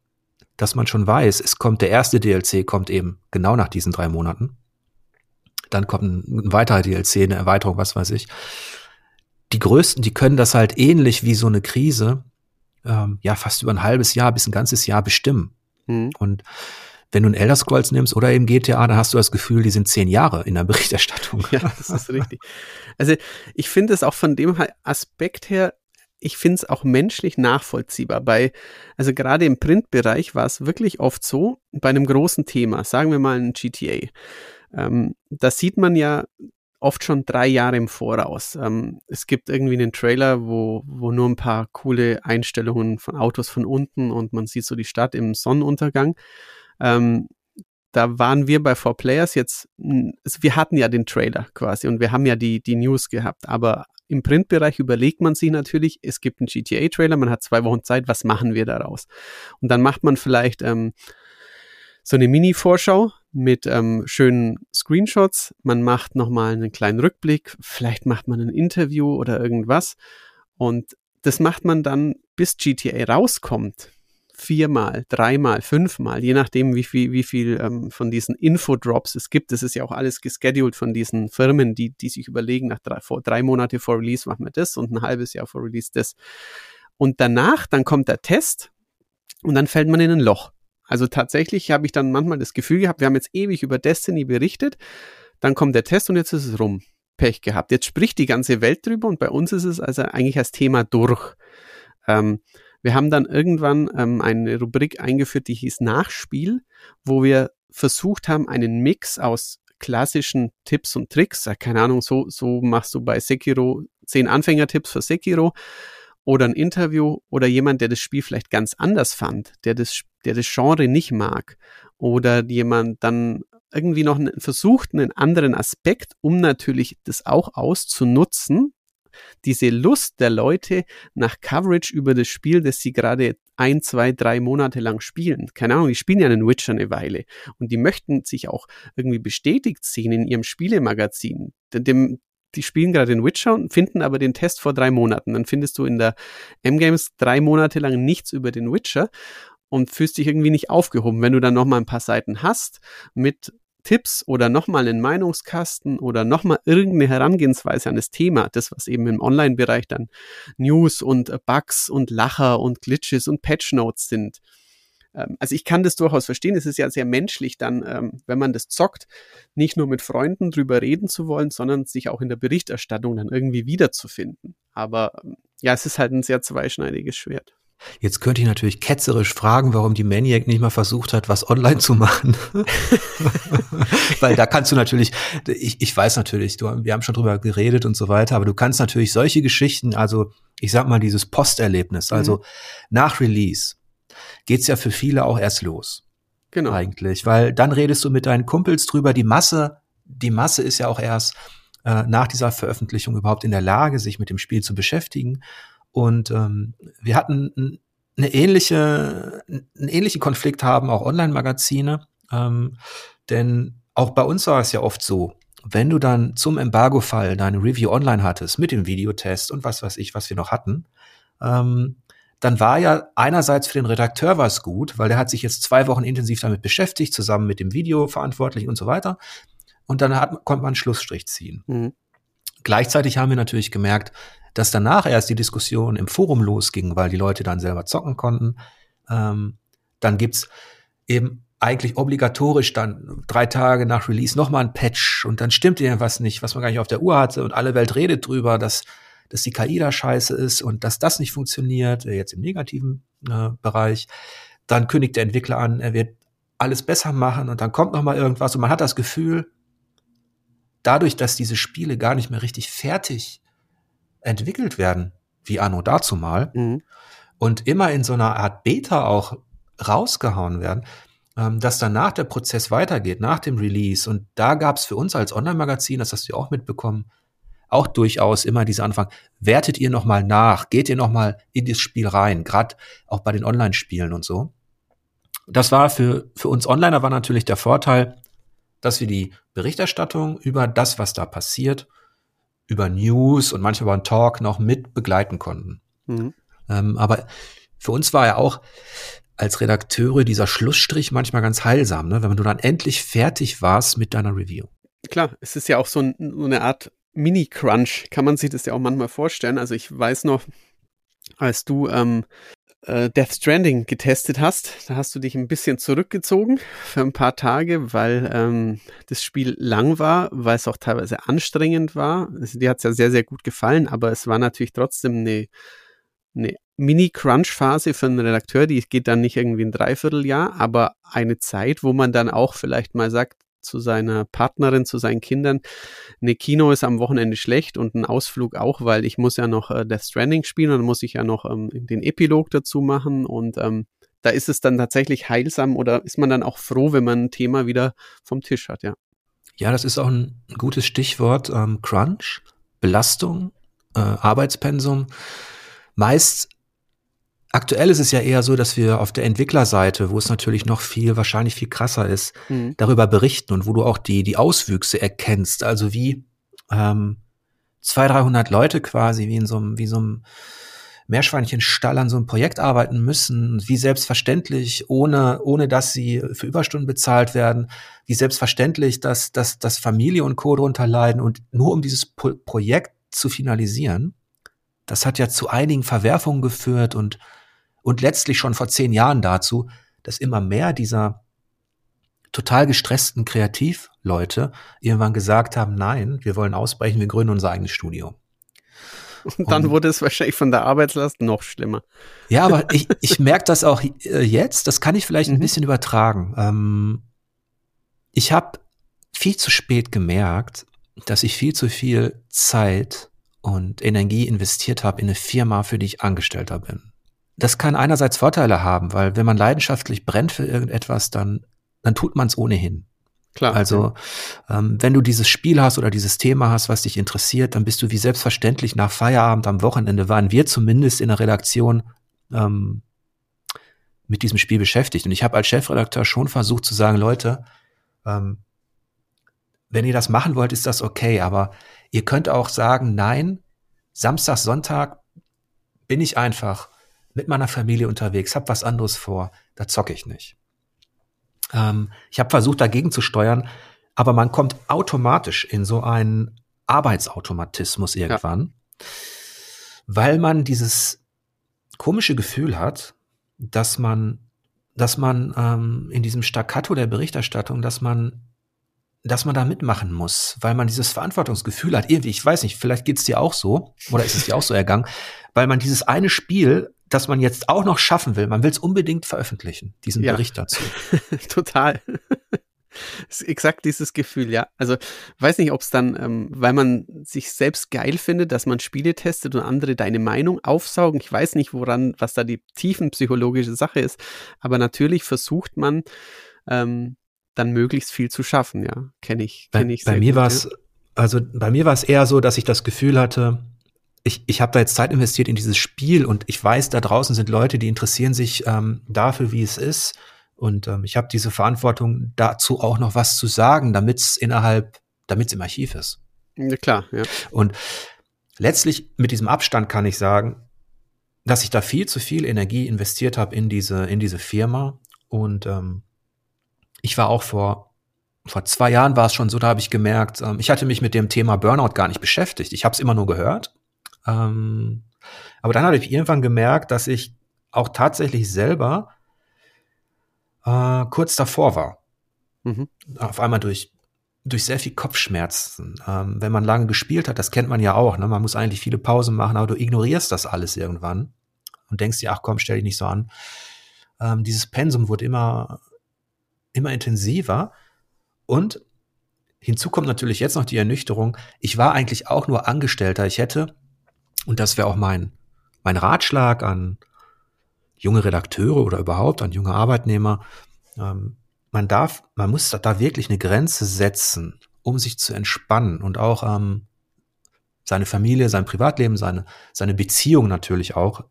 dass man schon weiß, es kommt der erste DLC, kommt eben genau nach diesen drei Monaten. Dann kommt ein, ein weiterer DLC, eine Erweiterung, was weiß ich. Die größten, die können das halt ähnlich wie so eine Krise, ähm, ja, fast über ein halbes Jahr bis ein ganzes Jahr bestimmen. Mhm. Und wenn du ein Elder Scrolls nimmst oder eben GTA, dann hast du das Gefühl, die sind zehn Jahre in der Berichterstattung. Ja, das ist richtig. Also ich finde es auch von dem Aspekt her ich finde es auch menschlich nachvollziehbar. Bei, also gerade im Printbereich war es wirklich oft so, bei einem großen Thema, sagen wir mal ein GTA, ähm, da sieht man ja oft schon drei Jahre im Voraus. Ähm, es gibt irgendwie einen Trailer, wo, wo nur ein paar coole Einstellungen von Autos von unten und man sieht so die Stadt im Sonnenuntergang. Ähm, da waren wir bei 4Players jetzt, wir hatten ja den Trailer quasi und wir haben ja die, die News gehabt, aber im Printbereich überlegt man sich natürlich, es gibt einen GTA-Trailer, man hat zwei Wochen Zeit, was machen wir daraus? Und dann macht man vielleicht ähm, so eine Mini-Vorschau mit ähm, schönen Screenshots, man macht nochmal einen kleinen Rückblick, vielleicht macht man ein Interview oder irgendwas und das macht man dann, bis GTA rauskommt, viermal, dreimal, fünfmal, je nachdem, wie viel, wie viel ähm, von diesen Infodrops es gibt. Das ist ja auch alles gescheduled von diesen Firmen, die, die sich überlegen, nach drei, vor, drei Monate vor Release machen wir das und ein halbes Jahr vor Release das. Und danach, dann kommt der Test und dann fällt man in ein Loch. Also tatsächlich habe ich dann manchmal das Gefühl gehabt, wir haben jetzt ewig über Destiny berichtet, dann kommt der Test und jetzt ist es rum. Pech gehabt. Jetzt spricht die ganze Welt drüber und bei uns ist es also eigentlich als Thema durch. Ähm, wir haben dann irgendwann ähm, eine Rubrik eingeführt, die hieß Nachspiel, wo wir versucht haben, einen Mix aus klassischen Tipps und Tricks, keine Ahnung, so, so machst du bei Sekiro zehn Anfängertipps für Sekiro oder ein Interview oder jemand, der das Spiel vielleicht ganz anders fand, der das, der das Genre nicht mag oder jemand dann irgendwie noch einen, versucht, einen anderen Aspekt, um natürlich das auch auszunutzen, diese Lust der Leute nach Coverage über das Spiel, das sie gerade ein, zwei, drei Monate lang spielen. Keine Ahnung, die spielen ja einen Witcher eine Weile und die möchten sich auch irgendwie bestätigt sehen in ihrem Spielemagazin. Dem, die spielen gerade den Witcher und finden aber den Test vor drei Monaten. Dann findest du in der M-Games drei Monate lang nichts über den Witcher und fühlst dich irgendwie nicht aufgehoben. Wenn du dann noch mal ein paar Seiten hast mit Tipps oder nochmal einen Meinungskasten oder nochmal irgendeine Herangehensweise an das Thema, das was eben im Online-Bereich dann News und Bugs und Lacher und Glitches und Patch Notes sind. Ähm, also ich kann das durchaus verstehen. Es ist ja sehr menschlich dann, ähm, wenn man das zockt, nicht nur mit Freunden drüber reden zu wollen, sondern sich auch in der Berichterstattung dann irgendwie wiederzufinden. Aber ähm, ja, es ist halt ein sehr zweischneidiges Schwert. Jetzt könnte ich natürlich ketzerisch fragen, warum die Maniac nicht mal versucht hat, was online zu machen. Weil da kannst du natürlich, ich, ich weiß natürlich, du, wir haben schon drüber geredet und so weiter, aber du kannst natürlich solche Geschichten, also ich sag mal dieses Posterlebnis, also mhm. nach Release geht's ja für viele auch erst los. Genau. Eigentlich, weil dann redest du mit deinen Kumpels drüber, die Masse, die Masse ist ja auch erst äh, nach dieser Veröffentlichung überhaupt in der Lage, sich mit dem Spiel zu beschäftigen. Und ähm, wir hatten eine ähnliche, einen ähnlichen Konflikt haben auch Online-Magazine, ähm, denn auch bei uns war es ja oft so, wenn du dann zum Embargo-Fall deine Review online hattest mit dem Videotest und was weiß ich, was wir noch hatten, ähm, dann war ja einerseits für den Redakteur was gut, weil der hat sich jetzt zwei Wochen intensiv damit beschäftigt, zusammen mit dem Videoverantwortlichen und so weiter. Und dann hat, konnte man einen Schlussstrich ziehen. Mhm. Gleichzeitig haben wir natürlich gemerkt, dass danach erst die Diskussion im Forum losging, weil die Leute dann selber zocken konnten. Ähm, dann gibt's eben eigentlich obligatorisch dann drei Tage nach Release nochmal ein Patch und dann stimmt irgendwas nicht, was man gar nicht auf der Uhr hatte und alle Welt redet drüber, dass, dass die KI da scheiße ist und dass das nicht funktioniert, äh, jetzt im negativen äh, Bereich. Dann kündigt der Entwickler an, er wird alles besser machen und dann kommt nochmal irgendwas und man hat das Gefühl, dadurch, dass diese Spiele gar nicht mehr richtig fertig entwickelt werden, wie Anno dazu mal, mhm. und immer in so einer Art Beta auch rausgehauen werden, ähm, dass danach der Prozess weitergeht, nach dem Release. Und da gab es für uns als Online-Magazin, das hast du auch mitbekommen, auch durchaus immer diese Anfang, wertet ihr nochmal nach, geht ihr nochmal in das Spiel rein, gerade auch bei den Online-Spielen und so. Das war für, für uns Onliner war natürlich der Vorteil, dass wir die Berichterstattung über das, was da passiert, über News und manchmal über einen Talk noch mit begleiten konnten. Mhm. Ähm, aber für uns war ja auch als Redakteure dieser Schlussstrich manchmal ganz heilsam, ne? wenn du dann endlich fertig warst mit deiner Review. Klar, es ist ja auch so, ein, so eine Art Mini-Crunch, kann man sich das ja auch manchmal vorstellen. Also ich weiß noch, als du ähm, äh, Death Stranding getestet hast. Da hast du dich ein bisschen zurückgezogen für ein paar Tage, weil ähm, das Spiel lang war, weil es auch teilweise anstrengend war. Also, dir hat es ja sehr, sehr gut gefallen, aber es war natürlich trotzdem eine, eine Mini-Crunch-Phase für einen Redakteur, die geht dann nicht irgendwie ein Dreivierteljahr, aber eine Zeit, wo man dann auch vielleicht mal sagt, zu seiner Partnerin, zu seinen Kindern, eine Kino ist am Wochenende schlecht und ein Ausflug auch, weil ich muss ja noch äh, Death Stranding spielen und dann muss ich ja noch ähm, den Epilog dazu machen und ähm, da ist es dann tatsächlich heilsam oder ist man dann auch froh, wenn man ein Thema wieder vom Tisch hat, ja. Ja, das ist auch ein gutes Stichwort. Ähm, Crunch, Belastung, äh, Arbeitspensum. Meist Aktuell ist es ja eher so, dass wir auf der Entwicklerseite, wo es natürlich noch viel, wahrscheinlich viel krasser ist, mhm. darüber berichten und wo du auch die, die Auswüchse erkennst. Also wie ähm, 200, 300 Leute quasi, wie in so einem, wie so einem Meerschweinchenstall an so einem Projekt arbeiten müssen, wie selbstverständlich, ohne, ohne dass sie für Überstunden bezahlt werden, wie selbstverständlich, dass, dass, dass Familie und Co. drunter leiden und nur um dieses Pro Projekt zu finalisieren, das hat ja zu einigen Verwerfungen geführt und und letztlich schon vor zehn Jahren dazu, dass immer mehr dieser total gestressten Kreativleute irgendwann gesagt haben, nein, wir wollen ausbrechen, wir gründen unser eigenes Studio. Und dann und, wurde es wahrscheinlich von der Arbeitslast noch schlimmer. Ja, aber ich, ich merke das auch äh, jetzt, das kann ich vielleicht ein mhm. bisschen übertragen. Ähm, ich habe viel zu spät gemerkt, dass ich viel zu viel Zeit und Energie investiert habe in eine Firma, für die ich Angestellter bin das kann einerseits Vorteile haben, weil wenn man leidenschaftlich brennt für irgendetwas, dann, dann tut man es ohnehin. Klar. Also, ähm, wenn du dieses Spiel hast oder dieses Thema hast, was dich interessiert, dann bist du wie selbstverständlich nach Feierabend am Wochenende waren wir zumindest in der Redaktion ähm, mit diesem Spiel beschäftigt. Und ich habe als Chefredakteur schon versucht zu sagen, Leute, ähm, wenn ihr das machen wollt, ist das okay, aber ihr könnt auch sagen, nein, Samstag, Sonntag bin ich einfach mit meiner Familie unterwegs, habe was anderes vor, da zocke ich nicht. Ähm, ich habe versucht, dagegen zu steuern, aber man kommt automatisch in so einen Arbeitsautomatismus irgendwann, ja. weil man dieses komische Gefühl hat, dass man, dass man ähm, in diesem Staccato der Berichterstattung, dass man dass man da mitmachen muss, weil man dieses Verantwortungsgefühl hat. Irgendwie, ich weiß nicht, vielleicht geht's dir auch so, oder ist es dir auch so ergangen, weil man dieses eine Spiel das man jetzt auch noch schaffen will. Man will es unbedingt veröffentlichen, diesen ja. Bericht dazu. Total. ist exakt dieses Gefühl, ja. Also weiß nicht, ob es dann, ähm, weil man sich selbst geil findet, dass man Spiele testet und andere deine Meinung aufsaugen. Ich weiß nicht, woran, was da die tiefenpsychologische Sache ist, aber natürlich versucht man ähm, dann möglichst viel zu schaffen, ja. Kenne ich, kenne ich. Bei, bei mir war es, also bei mir war es eher so, dass ich das Gefühl hatte, ich, ich habe da jetzt Zeit investiert in dieses Spiel und ich weiß, da draußen sind Leute, die interessieren sich ähm, dafür, wie es ist. Und ähm, ich habe diese Verantwortung, dazu auch noch was zu sagen, damit es innerhalb, damit es im Archiv ist. Ja, klar, ja. Und letztlich mit diesem Abstand kann ich sagen, dass ich da viel zu viel Energie investiert habe in diese, in diese Firma. Und ähm, ich war auch vor, vor zwei Jahren war es schon so, da habe ich gemerkt, ähm, ich hatte mich mit dem Thema Burnout gar nicht beschäftigt. Ich habe es immer nur gehört ähm, aber dann habe ich irgendwann gemerkt, dass ich auch tatsächlich selber äh, kurz davor war. Mhm. Auf einmal durch, durch sehr viel Kopfschmerzen. Ähm, wenn man lange gespielt hat, das kennt man ja auch, ne? man muss eigentlich viele Pausen machen, aber du ignorierst das alles irgendwann und denkst dir, ach komm, stell dich nicht so an. Ähm, dieses Pensum wurde immer, immer intensiver und hinzu kommt natürlich jetzt noch die Ernüchterung, ich war eigentlich auch nur Angestellter. Ich hätte und das wäre auch mein, mein Ratschlag an junge Redakteure oder überhaupt an junge Arbeitnehmer. Ähm, man darf, man muss da wirklich eine Grenze setzen, um sich zu entspannen und auch ähm, seine Familie, sein Privatleben, seine, seine Beziehung natürlich auch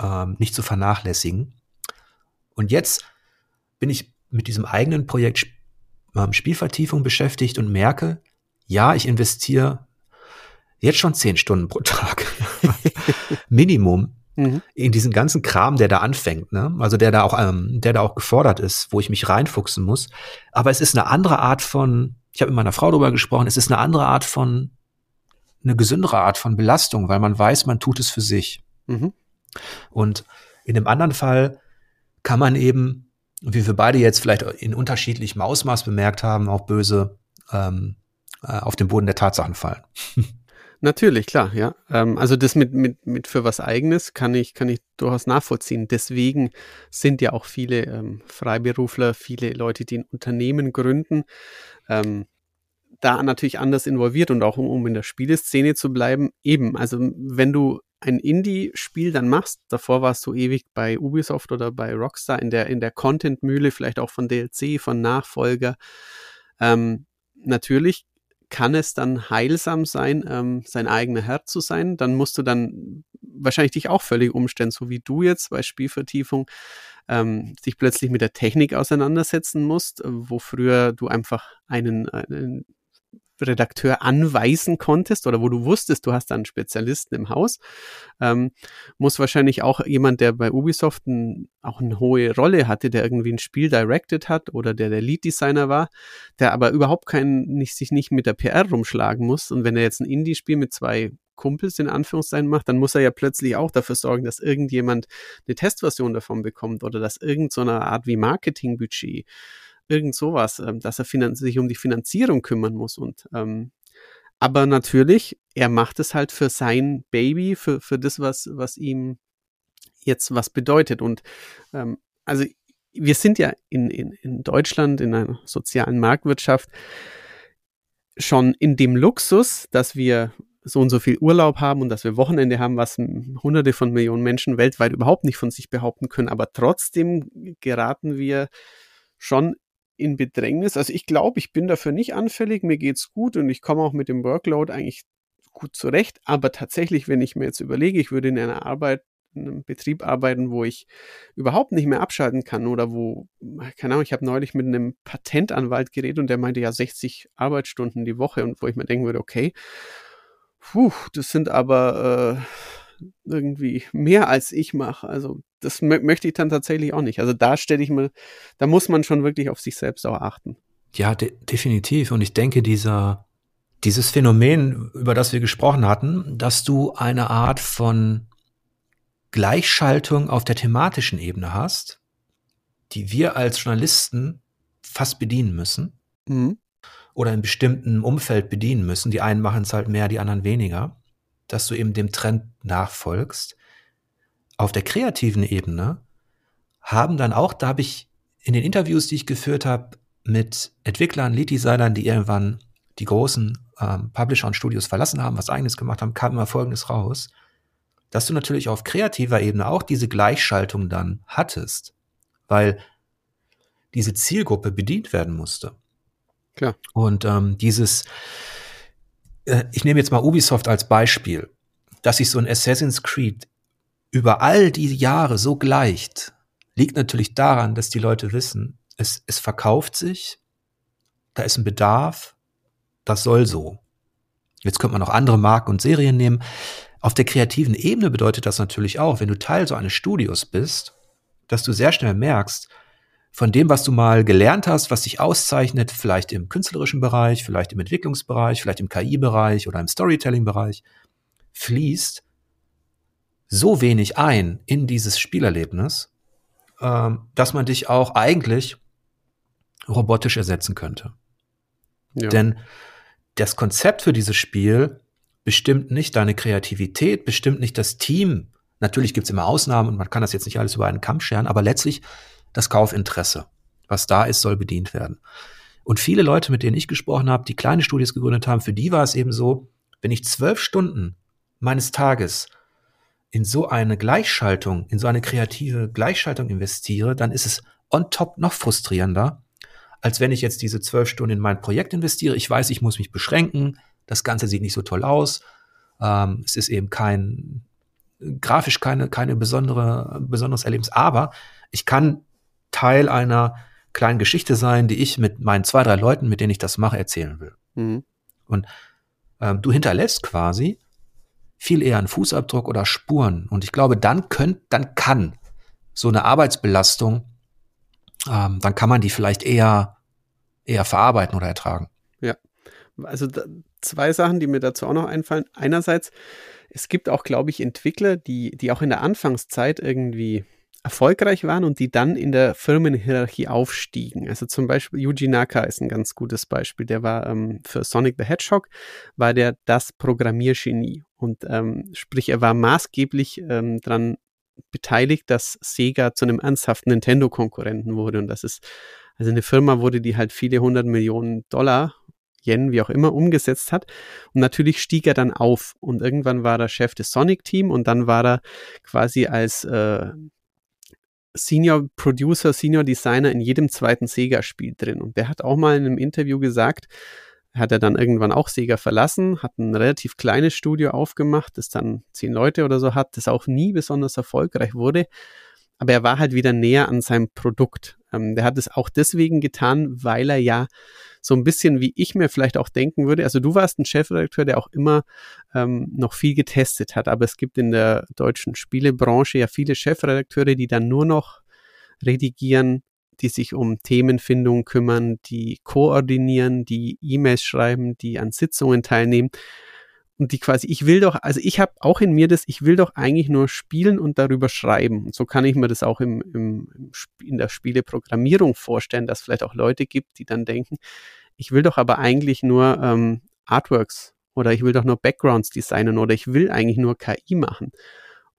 ähm, nicht zu vernachlässigen. Und jetzt bin ich mit diesem eigenen Projekt ähm, Spielvertiefung beschäftigt und merke, ja, ich investiere jetzt schon zehn Stunden pro Tag. Minimum. Mhm. In diesen ganzen Kram, der da anfängt, ne? Also der da auch, ähm, der da auch gefordert ist, wo ich mich reinfuchsen muss. Aber es ist eine andere Art von, ich habe mit meiner Frau darüber gesprochen, es ist eine andere Art von, eine gesündere Art von Belastung, weil man weiß, man tut es für sich. Mhm. Und in dem anderen Fall kann man eben, wie wir beide jetzt vielleicht in unterschiedlichem Ausmaß bemerkt haben, auch böse ähm, äh, auf den Boden der Tatsachen fallen. Natürlich, klar, ja. Ähm, also das mit, mit, mit für was Eigenes kann ich, kann ich durchaus nachvollziehen. Deswegen sind ja auch viele ähm, Freiberufler, viele Leute, die ein Unternehmen gründen, ähm, da natürlich anders involviert und auch um, um in der Spieleszene zu bleiben. Eben, also wenn du ein Indie-Spiel dann machst, davor warst du ewig bei Ubisoft oder bei Rockstar in der, in der Content-Mühle, vielleicht auch von DLC, von Nachfolger. Ähm, natürlich kann es dann heilsam sein, ähm, sein eigener Herr zu sein. Dann musst du dann wahrscheinlich dich auch völlig umstellen, so wie du jetzt bei Spielvertiefung ähm, dich plötzlich mit der Technik auseinandersetzen musst, wo früher du einfach einen, einen Redakteur anweisen konntest oder wo du wusstest, du hast einen Spezialisten im Haus, ähm, muss wahrscheinlich auch jemand, der bei Ubisoft ein, auch eine hohe Rolle hatte, der irgendwie ein Spiel directed hat oder der der Lead Designer war, der aber überhaupt keinen, nicht, sich nicht mit der PR rumschlagen muss. Und wenn er jetzt ein Indie-Spiel mit zwei Kumpels in Anführungszeichen macht, dann muss er ja plötzlich auch dafür sorgen, dass irgendjemand eine Testversion davon bekommt oder dass irgendeine so Art wie Marketingbudget irgend sowas, ähm, dass er sich um die Finanzierung kümmern muss und ähm, aber natürlich, er macht es halt für sein Baby, für, für das, was, was ihm jetzt was bedeutet. Und ähm, also wir sind ja in, in, in Deutschland, in einer sozialen Marktwirtschaft, schon in dem Luxus, dass wir so und so viel Urlaub haben und dass wir Wochenende haben, was hunderte von Millionen Menschen weltweit überhaupt nicht von sich behaupten können. Aber trotzdem geraten wir schon in Bedrängnis. Also ich glaube, ich bin dafür nicht anfällig, mir geht's gut und ich komme auch mit dem Workload eigentlich gut zurecht. Aber tatsächlich, wenn ich mir jetzt überlege, ich würde in einer Arbeit, in einem Betrieb arbeiten, wo ich überhaupt nicht mehr abschalten kann oder wo, keine Ahnung, ich habe neulich mit einem Patentanwalt geredet und der meinte ja 60 Arbeitsstunden die Woche und wo ich mir denken würde, okay, puh, das sind aber äh, irgendwie mehr als ich mache. Also das möchte ich dann tatsächlich auch nicht. Also da stelle ich mir, da muss man schon wirklich auf sich selbst auch achten. Ja, de definitiv. Und ich denke, dieser, dieses Phänomen, über das wir gesprochen hatten, dass du eine Art von Gleichschaltung auf der thematischen Ebene hast, die wir als Journalisten fast bedienen müssen. Mhm. Oder in bestimmten Umfeld bedienen müssen. Die einen machen es halt mehr, die anderen weniger. Dass du eben dem Trend nachfolgst auf der kreativen Ebene haben dann auch, da habe ich in den Interviews, die ich geführt habe, mit Entwicklern, Lead-Designern, die irgendwann die großen ähm, Publisher und Studios verlassen haben, was eigenes gemacht haben, kam immer Folgendes raus, dass du natürlich auf kreativer Ebene auch diese Gleichschaltung dann hattest, weil diese Zielgruppe bedient werden musste. Klar. Und ähm, dieses, ich nehme jetzt mal Ubisoft als Beispiel, dass sich so ein Assassin's Creed über all die Jahre so gleicht, liegt natürlich daran, dass die Leute wissen, es, es verkauft sich, da ist ein Bedarf, das soll so. Jetzt könnte man noch andere Marken und Serien nehmen. Auf der kreativen Ebene bedeutet das natürlich auch, wenn du Teil so eines Studios bist, dass du sehr schnell merkst, von dem, was du mal gelernt hast, was dich auszeichnet, vielleicht im künstlerischen Bereich, vielleicht im Entwicklungsbereich, vielleicht im KI-Bereich oder im Storytelling-Bereich, fließt so wenig ein in dieses Spielerlebnis, ähm, dass man dich auch eigentlich robotisch ersetzen könnte. Ja. Denn das Konzept für dieses Spiel bestimmt nicht deine Kreativität, bestimmt nicht das Team. Natürlich gibt es immer Ausnahmen und man kann das jetzt nicht alles über einen Kamm scheren, aber letztlich das Kaufinteresse. Was da ist, soll bedient werden. Und viele Leute, mit denen ich gesprochen habe, die kleine Studios gegründet haben, für die war es eben so, wenn ich zwölf Stunden meines Tages in so eine Gleichschaltung, in so eine kreative Gleichschaltung investiere, dann ist es on top noch frustrierender, als wenn ich jetzt diese zwölf Stunden in mein Projekt investiere. Ich weiß, ich muss mich beschränken. Das Ganze sieht nicht so toll aus. Ähm, es ist eben kein, grafisch keine, keine besondere, besonderes Erlebnis. Aber ich kann Teil einer kleinen Geschichte sein, die ich mit meinen zwei, drei Leuten, mit denen ich das mache, erzählen will. Mhm. Und ähm, du hinterlässt quasi viel eher einen Fußabdruck oder Spuren. Und ich glaube, dann könnt, dann kann so eine Arbeitsbelastung, ähm, dann kann man die vielleicht eher, eher verarbeiten oder ertragen. Ja. Also da, zwei Sachen, die mir dazu auch noch einfallen. Einerseits, es gibt auch, glaube ich, Entwickler, die, die auch in der Anfangszeit irgendwie erfolgreich waren und die dann in der Firmenhierarchie aufstiegen. Also zum Beispiel Yuji Naka ist ein ganz gutes Beispiel. Der war ähm, für Sonic the Hedgehog, war der das Programmiergenie. Und ähm, sprich, er war maßgeblich ähm, daran beteiligt, dass Sega zu einem ernsthaften Nintendo-Konkurrenten wurde. Und das ist, also eine Firma wurde, die halt viele hundert Millionen Dollar Yen, wie auch immer, umgesetzt hat. Und natürlich stieg er dann auf und irgendwann war er Chef des Sonic-Team und dann war er quasi als äh, Senior Producer, Senior Designer in jedem zweiten Sega-Spiel drin. Und der hat auch mal in einem Interview gesagt, hat er dann irgendwann auch Sega verlassen, hat ein relativ kleines Studio aufgemacht, das dann zehn Leute oder so hat, das auch nie besonders erfolgreich wurde. Aber er war halt wieder näher an seinem Produkt. Ähm, der hat es auch deswegen getan, weil er ja so ein bisschen wie ich mir vielleicht auch denken würde. Also du warst ein Chefredakteur, der auch immer ähm, noch viel getestet hat, aber es gibt in der deutschen Spielebranche ja viele Chefredakteure, die dann nur noch redigieren, die sich um Themenfindung kümmern, die koordinieren, die E-Mails schreiben, die an Sitzungen teilnehmen und die quasi, ich will doch, also ich habe auch in mir das, ich will doch eigentlich nur spielen und darüber schreiben. Und so kann ich mir das auch im, im, in der Spieleprogrammierung vorstellen, dass es vielleicht auch Leute gibt, die dann denken, ich will doch aber eigentlich nur ähm, Artworks oder ich will doch nur Backgrounds designen oder ich will eigentlich nur KI machen.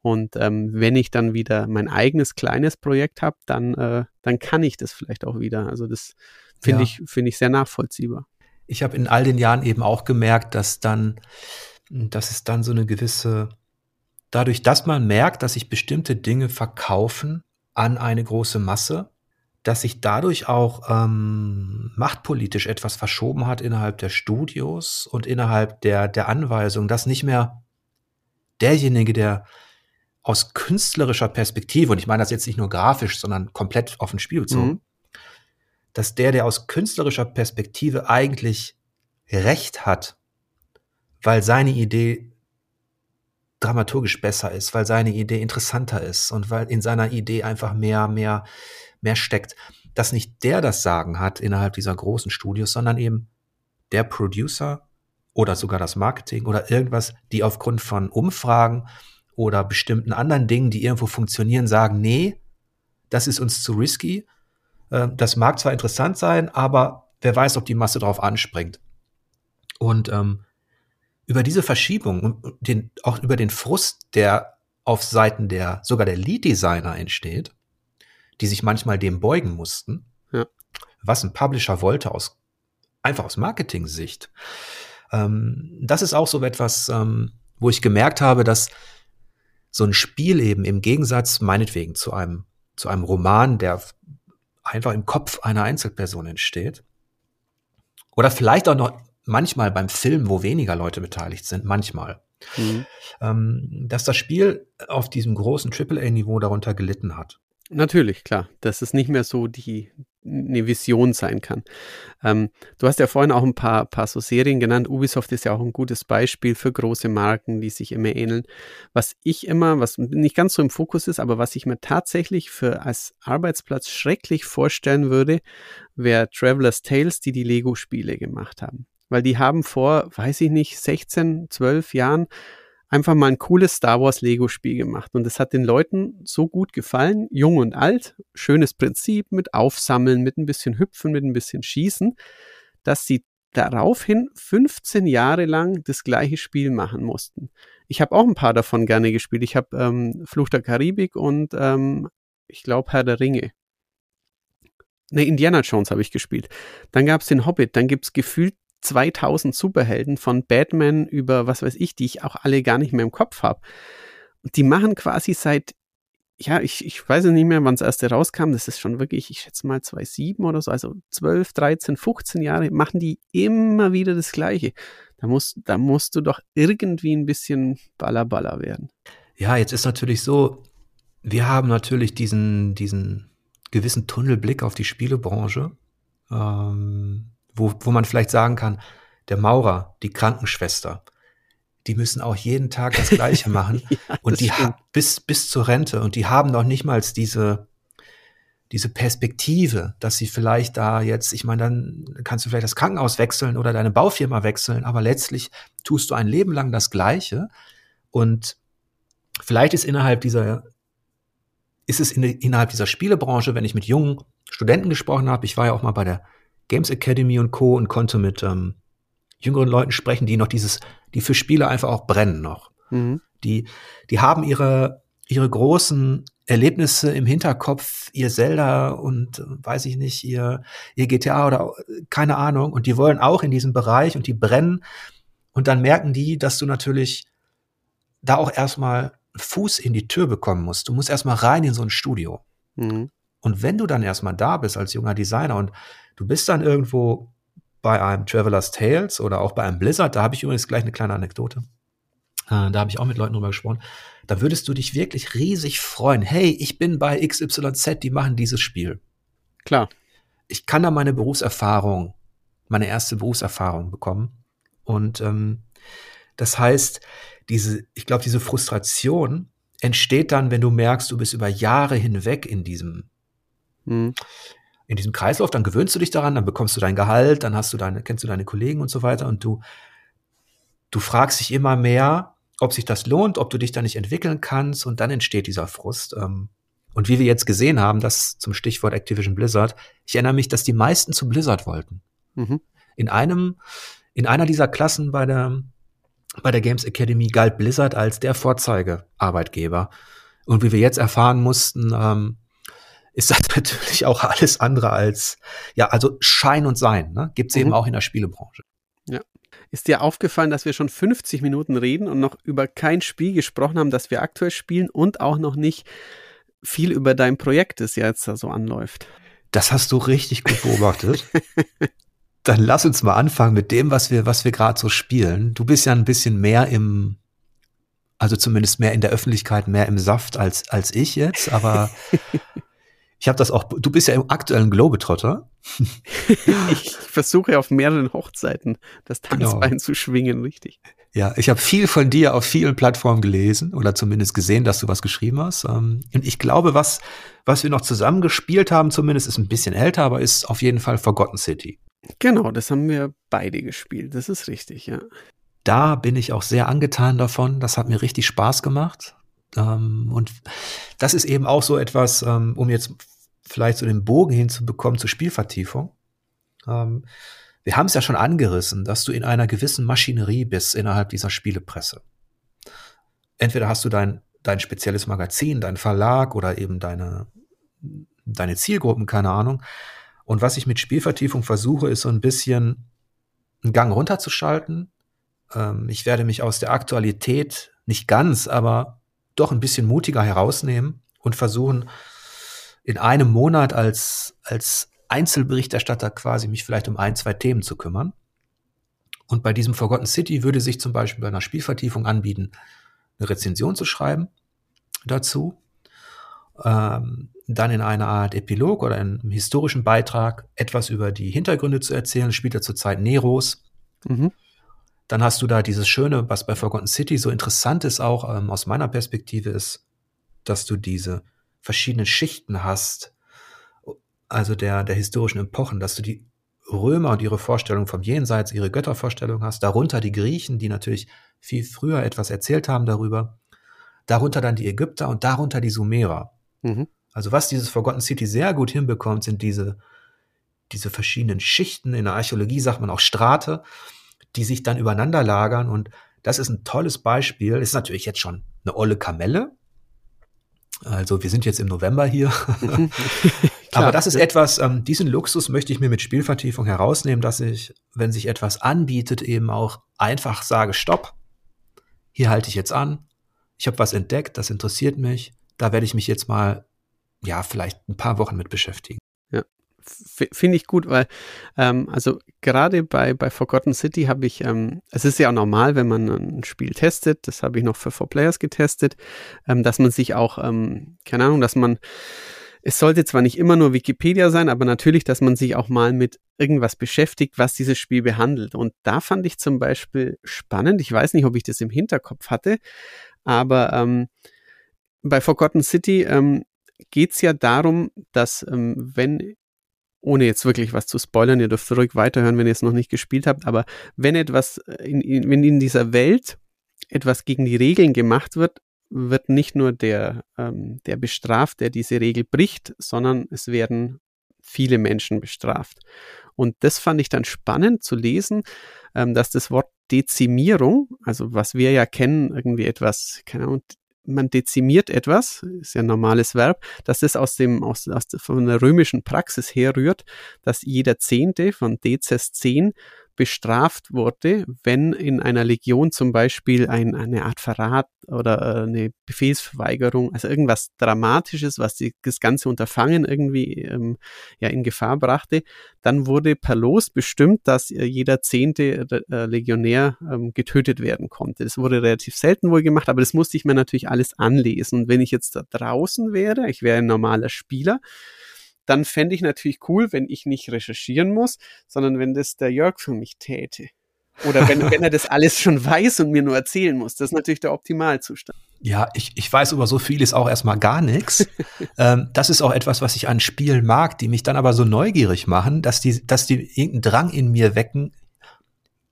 Und ähm, wenn ich dann wieder mein eigenes kleines Projekt habe, dann, äh, dann kann ich das vielleicht auch wieder. Also das finde ja. ich, finde ich sehr nachvollziehbar ich habe in all den Jahren eben auch gemerkt, dass dann, dass es dann so eine gewisse, dadurch, dass man merkt, dass sich bestimmte Dinge verkaufen an eine große Masse, dass sich dadurch auch ähm, machtpolitisch etwas verschoben hat innerhalb der Studios und innerhalb der, der Anweisung, dass nicht mehr derjenige, der aus künstlerischer Perspektive, und ich meine das jetzt nicht nur grafisch, sondern komplett auf ein Spiel bezogen, mhm dass der, der aus künstlerischer Perspektive eigentlich recht hat, weil seine Idee dramaturgisch besser ist, weil seine Idee interessanter ist und weil in seiner Idee einfach mehr, mehr, mehr steckt, dass nicht der das Sagen hat innerhalb dieser großen Studios, sondern eben der Producer oder sogar das Marketing oder irgendwas, die aufgrund von Umfragen oder bestimmten anderen Dingen, die irgendwo funktionieren, sagen, nee, das ist uns zu risky, das mag zwar interessant sein, aber wer weiß, ob die Masse darauf anspringt. Und ähm, über diese Verschiebung und den, auch über den Frust, der auf Seiten der sogar der Lead-Designer entsteht, die sich manchmal dem beugen mussten, ja. was ein Publisher wollte aus einfach aus Marketing-Sicht. Ähm, das ist auch so etwas, ähm, wo ich gemerkt habe, dass so ein Spiel eben im Gegensatz meinetwegen zu einem zu einem Roman, der einfach im Kopf einer Einzelperson entsteht. Oder vielleicht auch noch manchmal beim Film, wo weniger Leute beteiligt sind, manchmal. Mhm. Ähm, dass das Spiel auf diesem großen AAA-Niveau darunter gelitten hat. Natürlich, klar, dass es nicht mehr so die eine Vision sein kann. Ähm, du hast ja vorhin auch ein paar, paar so Serien genannt. Ubisoft ist ja auch ein gutes Beispiel für große Marken, die sich immer ähneln. Was ich immer, was nicht ganz so im Fokus ist, aber was ich mir tatsächlich für als Arbeitsplatz schrecklich vorstellen würde, wäre Traveler's Tales, die die Lego-Spiele gemacht haben. Weil die haben vor, weiß ich nicht, 16, 12 Jahren einfach mal ein cooles Star Wars Lego Spiel gemacht und es hat den Leuten so gut gefallen, jung und alt, schönes Prinzip mit Aufsammeln, mit ein bisschen Hüpfen, mit ein bisschen Schießen, dass sie daraufhin 15 Jahre lang das gleiche Spiel machen mussten. Ich habe auch ein paar davon gerne gespielt. Ich habe ähm, Fluch der Karibik und ähm, ich glaube Herr der Ringe. Ne, Indiana Jones habe ich gespielt. Dann gab es den Hobbit, dann gibt es gefühlt 2000 Superhelden von Batman über was weiß ich, die ich auch alle gar nicht mehr im Kopf habe. Und die machen quasi seit, ja, ich, ich weiß nicht mehr, wann es erst rauskam, das ist schon wirklich, ich schätze mal 2007 oder so, also 12, 13, 15 Jahre, machen die immer wieder das Gleiche. Da musst, da musst du doch irgendwie ein bisschen ballerballer werden. Ja, jetzt ist natürlich so, wir haben natürlich diesen, diesen gewissen Tunnelblick auf die Spielebranche. Ähm, wo, wo man vielleicht sagen kann, der Maurer, die Krankenschwester, die müssen auch jeden Tag das Gleiche machen. Ja, und die haben bis, bis zur Rente. Und die haben noch nicht mal diese, diese Perspektive, dass sie vielleicht da jetzt, ich meine, dann kannst du vielleicht das Krankenhaus wechseln oder deine Baufirma wechseln, aber letztlich tust du ein Leben lang das Gleiche. Und vielleicht ist innerhalb dieser, ist es in, innerhalb dieser Spielebranche, wenn ich mit jungen Studenten gesprochen habe, ich war ja auch mal bei der Games Academy und Co. und konnte mit ähm, jüngeren Leuten sprechen, die noch dieses, die für Spiele einfach auch brennen noch. Mhm. Die, die haben ihre, ihre großen Erlebnisse im Hinterkopf, ihr Zelda und äh, weiß ich nicht, ihr, ihr GTA oder keine Ahnung. Und die wollen auch in diesem Bereich und die brennen. Und dann merken die, dass du natürlich da auch erstmal Fuß in die Tür bekommen musst. Du musst erstmal rein in so ein Studio. Mhm. Und wenn du dann erstmal da bist als junger Designer und du bist dann irgendwo bei einem Traveler's Tales oder auch bei einem Blizzard, da habe ich übrigens gleich eine kleine Anekdote. Äh, da habe ich auch mit Leuten drüber gesprochen. Da würdest du dich wirklich riesig freuen. Hey, ich bin bei XYZ, die machen dieses Spiel. Klar. Ich kann da meine Berufserfahrung, meine erste Berufserfahrung bekommen. Und ähm, das heißt, diese, ich glaube, diese Frustration entsteht dann, wenn du merkst, du bist über Jahre hinweg in diesem, mhm. In diesem Kreislauf, dann gewöhnst du dich daran, dann bekommst du dein Gehalt, dann hast du deine, kennst du deine Kollegen und so weiter und du, du fragst dich immer mehr, ob sich das lohnt, ob du dich da nicht entwickeln kannst und dann entsteht dieser Frust. Ähm, und wie wir jetzt gesehen haben, das zum Stichwort Activision Blizzard, ich erinnere mich, dass die meisten zu Blizzard wollten. Mhm. In einem, in einer dieser Klassen bei der, bei der Games Academy galt Blizzard als der Vorzeigearbeitgeber. Und wie wir jetzt erfahren mussten, ähm, ist das natürlich auch alles andere als, ja, also Schein und Sein, ne? Gibt es mhm. eben auch in der Spielebranche. Ja. Ist dir aufgefallen, dass wir schon 50 Minuten reden und noch über kein Spiel gesprochen haben, das wir aktuell spielen und auch noch nicht viel über dein Projekt, das jetzt da so anläuft? Das hast du richtig gut beobachtet. dann lass uns mal anfangen mit dem, was wir, was wir gerade so spielen. Du bist ja ein bisschen mehr im, also zumindest mehr in der Öffentlichkeit, mehr im Saft als, als ich jetzt, aber ich habe das auch, du bist ja im aktuellen Globetrotter. ich versuche auf mehreren Hochzeiten das Tanzbein genau. zu schwingen, richtig. Ja, ich habe viel von dir auf vielen Plattformen gelesen oder zumindest gesehen, dass du was geschrieben hast. Ähm, und ich glaube, was, was wir noch zusammen gespielt haben, zumindest ist ein bisschen älter, aber ist auf jeden Fall Forgotten City. Genau, das haben wir beide gespielt. Das ist richtig, ja. Da bin ich auch sehr angetan davon. Das hat mir richtig Spaß gemacht. Ähm, und das ist eben auch so etwas, ähm, um jetzt vielleicht so den Bogen hinzubekommen zur Spielvertiefung. Ähm, wir haben es ja schon angerissen, dass du in einer gewissen Maschinerie bist innerhalb dieser Spielepresse. Entweder hast du dein, dein spezielles Magazin, dein Verlag oder eben deine, deine Zielgruppen, keine Ahnung. Und was ich mit Spielvertiefung versuche, ist so ein bisschen einen Gang runterzuschalten. Ähm, ich werde mich aus der Aktualität nicht ganz, aber doch ein bisschen mutiger herausnehmen und versuchen, in einem Monat als, als Einzelberichterstatter quasi mich vielleicht um ein, zwei Themen zu kümmern. Und bei diesem Forgotten City würde sich zum Beispiel bei einer Spielvertiefung anbieten, eine Rezension zu schreiben dazu ähm, dann in einer Art Epilog oder einem historischen Beitrag etwas über die Hintergründe zu erzählen, spielt er zur Zeit Neros. Mhm. Dann hast du da dieses Schöne, was bei Forgotten City so interessant ist, auch ähm, aus meiner Perspektive, ist, dass du diese verschiedenen Schichten hast, also der, der historischen Epochen, dass du die Römer und ihre Vorstellung vom Jenseits, ihre Göttervorstellung hast, darunter die Griechen, die natürlich viel früher etwas erzählt haben darüber, darunter dann die Ägypter und darunter die Sumerer. Mhm. Also was dieses Forgotten City sehr gut hinbekommt, sind diese, diese verschiedenen Schichten. In der Archäologie sagt man auch Strate, die sich dann übereinander lagern. Und das ist ein tolles Beispiel. Ist natürlich jetzt schon eine olle Kamelle. Also wir sind jetzt im November hier. Mhm. Aber das ist etwas, ähm, diesen Luxus möchte ich mir mit Spielvertiefung herausnehmen, dass ich, wenn sich etwas anbietet, eben auch einfach sage, stopp, hier halte ich jetzt an, ich habe was entdeckt, das interessiert mich, da werde ich mich jetzt mal, ja, vielleicht ein paar Wochen mit beschäftigen. Finde ich gut, weil, ähm, also gerade bei, bei Forgotten City habe ich, ähm, es ist ja auch normal, wenn man ein Spiel testet, das habe ich noch für Four Players getestet, ähm, dass man sich auch, ähm, keine Ahnung, dass man es sollte zwar nicht immer nur Wikipedia sein, aber natürlich, dass man sich auch mal mit irgendwas beschäftigt, was dieses Spiel behandelt. Und da fand ich zum Beispiel spannend, ich weiß nicht, ob ich das im Hinterkopf hatte, aber ähm, bei Forgotten City ähm, geht es ja darum, dass ähm, wenn, ohne jetzt wirklich was zu spoilern, ihr dürft zurück weiterhören, wenn ihr es noch nicht gespielt habt, aber wenn etwas, in, in, wenn in dieser Welt etwas gegen die Regeln gemacht wird, wird nicht nur der, ähm, der bestraft, der diese Regel bricht, sondern es werden viele Menschen bestraft. Und das fand ich dann spannend zu lesen, ähm, dass das Wort Dezimierung, also was wir ja kennen, irgendwie etwas, keine Ahnung, man dezimiert etwas, ist ja ein normales Verb, dass das aus dem, aus, aus von der römischen Praxis herrührt, dass jeder Zehnte von Dezes 10 bestraft wurde, wenn in einer Legion zum Beispiel ein, eine Art Verrat oder äh, eine Befehlsverweigerung, also irgendwas Dramatisches, was die, das ganze Unterfangen irgendwie ähm, ja in Gefahr brachte, dann wurde per Los bestimmt, dass äh, jeder zehnte äh, Legionär ähm, getötet werden konnte. Das wurde relativ selten wohl gemacht, aber das musste ich mir natürlich alles anlesen. Und wenn ich jetzt da draußen wäre, ich wäre ein normaler Spieler, dann fände ich natürlich cool, wenn ich nicht recherchieren muss, sondern wenn das der Jörg für mich täte. Oder wenn, wenn er das alles schon weiß und mir nur erzählen muss. Das ist natürlich der Optimalzustand. Ja, ich, ich weiß über so vieles auch erstmal gar nichts. ähm, das ist auch etwas, was ich an Spielen mag, die mich dann aber so neugierig machen, dass die, dass die irgendeinen Drang in mir wecken.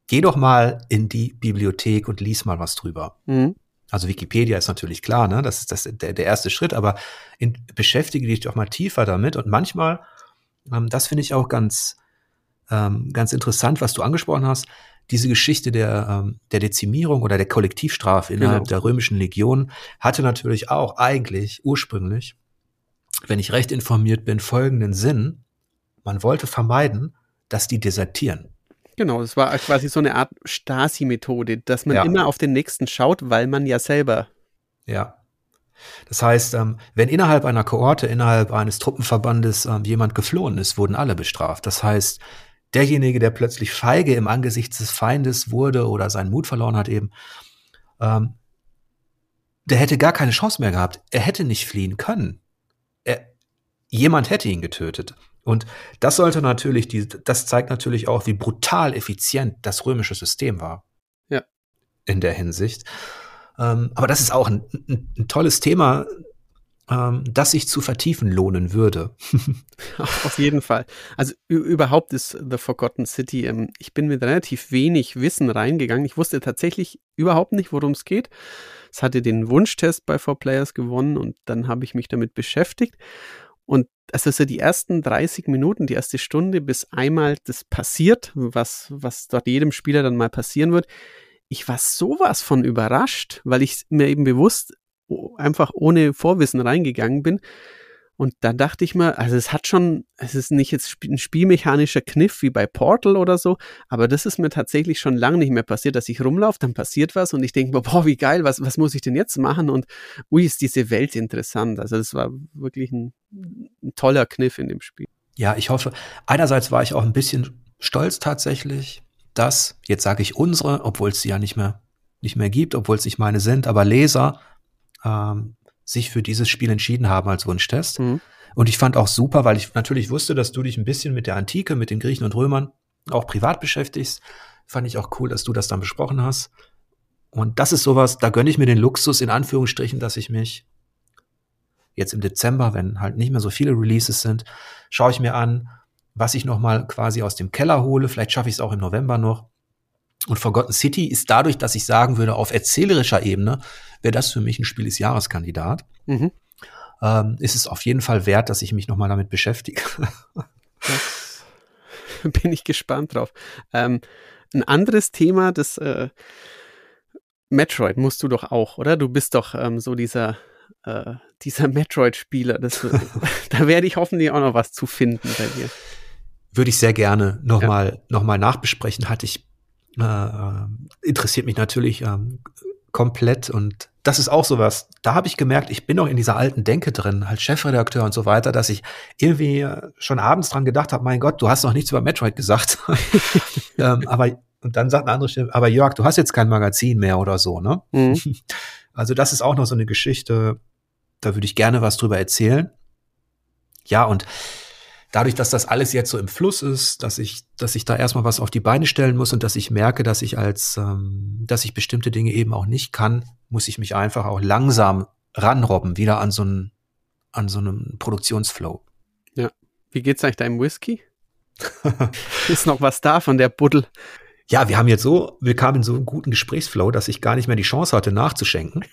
Geh doch mal in die Bibliothek und lies mal was drüber. Mhm. Also Wikipedia ist natürlich klar, ne? Das ist das, der, der erste Schritt, aber in, beschäftige dich doch mal tiefer damit. Und manchmal, ähm, das finde ich auch ganz, ähm, ganz interessant, was du angesprochen hast, diese Geschichte der, ähm, der Dezimierung oder der Kollektivstrafe innerhalb genau. der römischen Legion hatte natürlich auch eigentlich ursprünglich, wenn ich recht informiert bin, folgenden Sinn. Man wollte vermeiden, dass die desertieren. Genau, das war quasi so eine Art Stasi-Methode, dass man ja. immer auf den nächsten schaut, weil man ja selber. Ja. Das heißt, ähm, wenn innerhalb einer Kohorte, innerhalb eines Truppenverbandes ähm, jemand geflohen ist, wurden alle bestraft. Das heißt, derjenige, der plötzlich feige im Angesicht des Feindes wurde oder seinen Mut verloren hat eben, ähm, der hätte gar keine Chance mehr gehabt. Er hätte nicht fliehen können. Er, jemand hätte ihn getötet. Und das sollte natürlich, die, das zeigt natürlich auch, wie brutal effizient das römische System war. Ja. In der Hinsicht. Ähm, aber das ist auch ein, ein, ein tolles Thema, ähm, das sich zu vertiefen lohnen würde. Auf jeden Fall. Also überhaupt ist The Forgotten City, ähm, ich bin mit relativ wenig Wissen reingegangen. Ich wusste tatsächlich überhaupt nicht, worum es geht. Es hatte den Wunschtest bei 4Players gewonnen und dann habe ich mich damit beschäftigt. Und also so die ersten 30 Minuten, die erste Stunde, bis einmal das passiert, was, was dort jedem Spieler dann mal passieren wird, ich war sowas von überrascht, weil ich mir eben bewusst einfach ohne Vorwissen reingegangen bin, und da dachte ich mir, also es hat schon, es ist nicht jetzt ein spielmechanischer Kniff wie bei Portal oder so, aber das ist mir tatsächlich schon lange nicht mehr passiert, dass ich rumlaufe, dann passiert was und ich denke mir, boah, wie geil, was, was muss ich denn jetzt machen? Und ui, ist diese Welt interessant. Also das war wirklich ein, ein toller Kniff in dem Spiel. Ja, ich hoffe, einerseits war ich auch ein bisschen stolz tatsächlich, dass, jetzt sage ich unsere, obwohl es sie ja nicht mehr, nicht mehr gibt, obwohl es nicht meine sind, aber Leser ähm, sich für dieses Spiel entschieden haben als Wunschtest. Mhm. Und ich fand auch super, weil ich natürlich wusste, dass du dich ein bisschen mit der Antike, mit den Griechen und Römern auch privat beschäftigst. Fand ich auch cool, dass du das dann besprochen hast. Und das ist sowas, da gönne ich mir den Luxus in Anführungsstrichen, dass ich mich jetzt im Dezember, wenn halt nicht mehr so viele Releases sind, schaue ich mir an, was ich noch mal quasi aus dem Keller hole. Vielleicht schaffe ich es auch im November noch. Und Forgotten City ist dadurch, dass ich sagen würde, auf erzählerischer Ebene wäre das für mich ein Spiel des Jahreskandidat. Mhm. Ähm, ist es auf jeden Fall wert, dass ich mich nochmal damit beschäftige. bin ich gespannt drauf. Ähm, ein anderes Thema, das äh, Metroid musst du doch auch, oder? Du bist doch ähm, so dieser äh, dieser Metroid-Spieler. da werde ich hoffentlich auch noch was zu finden bei dir. Würde ich sehr gerne nochmal ja. noch mal nachbesprechen. Hatte ich äh, äh, interessiert mich natürlich ähm, komplett und das ist auch sowas. Da habe ich gemerkt, ich bin noch in dieser alten Denke drin, als Chefredakteur und so weiter, dass ich irgendwie schon abends dran gedacht habe, mein Gott, du hast noch nichts über Metroid gesagt. ähm, aber und dann sagt eine andere Stimme, aber Jörg, du hast jetzt kein Magazin mehr oder so, ne? Mhm. Also das ist auch noch so eine Geschichte, da würde ich gerne was drüber erzählen. Ja, und dadurch, dass das alles jetzt so im Fluss ist, dass ich, dass ich da erstmal was auf die Beine stellen muss und dass ich merke, dass ich als, ähm, dass ich bestimmte Dinge eben auch nicht kann, muss ich mich einfach auch langsam ranrobben, wieder an so einen, an so einem Produktionsflow. Ja. Wie geht's eigentlich deinem Whisky? ist noch was da von der Buddel? Ja, wir haben jetzt so, wir kamen in so einen guten Gesprächsflow, dass ich gar nicht mehr die Chance hatte, nachzuschenken.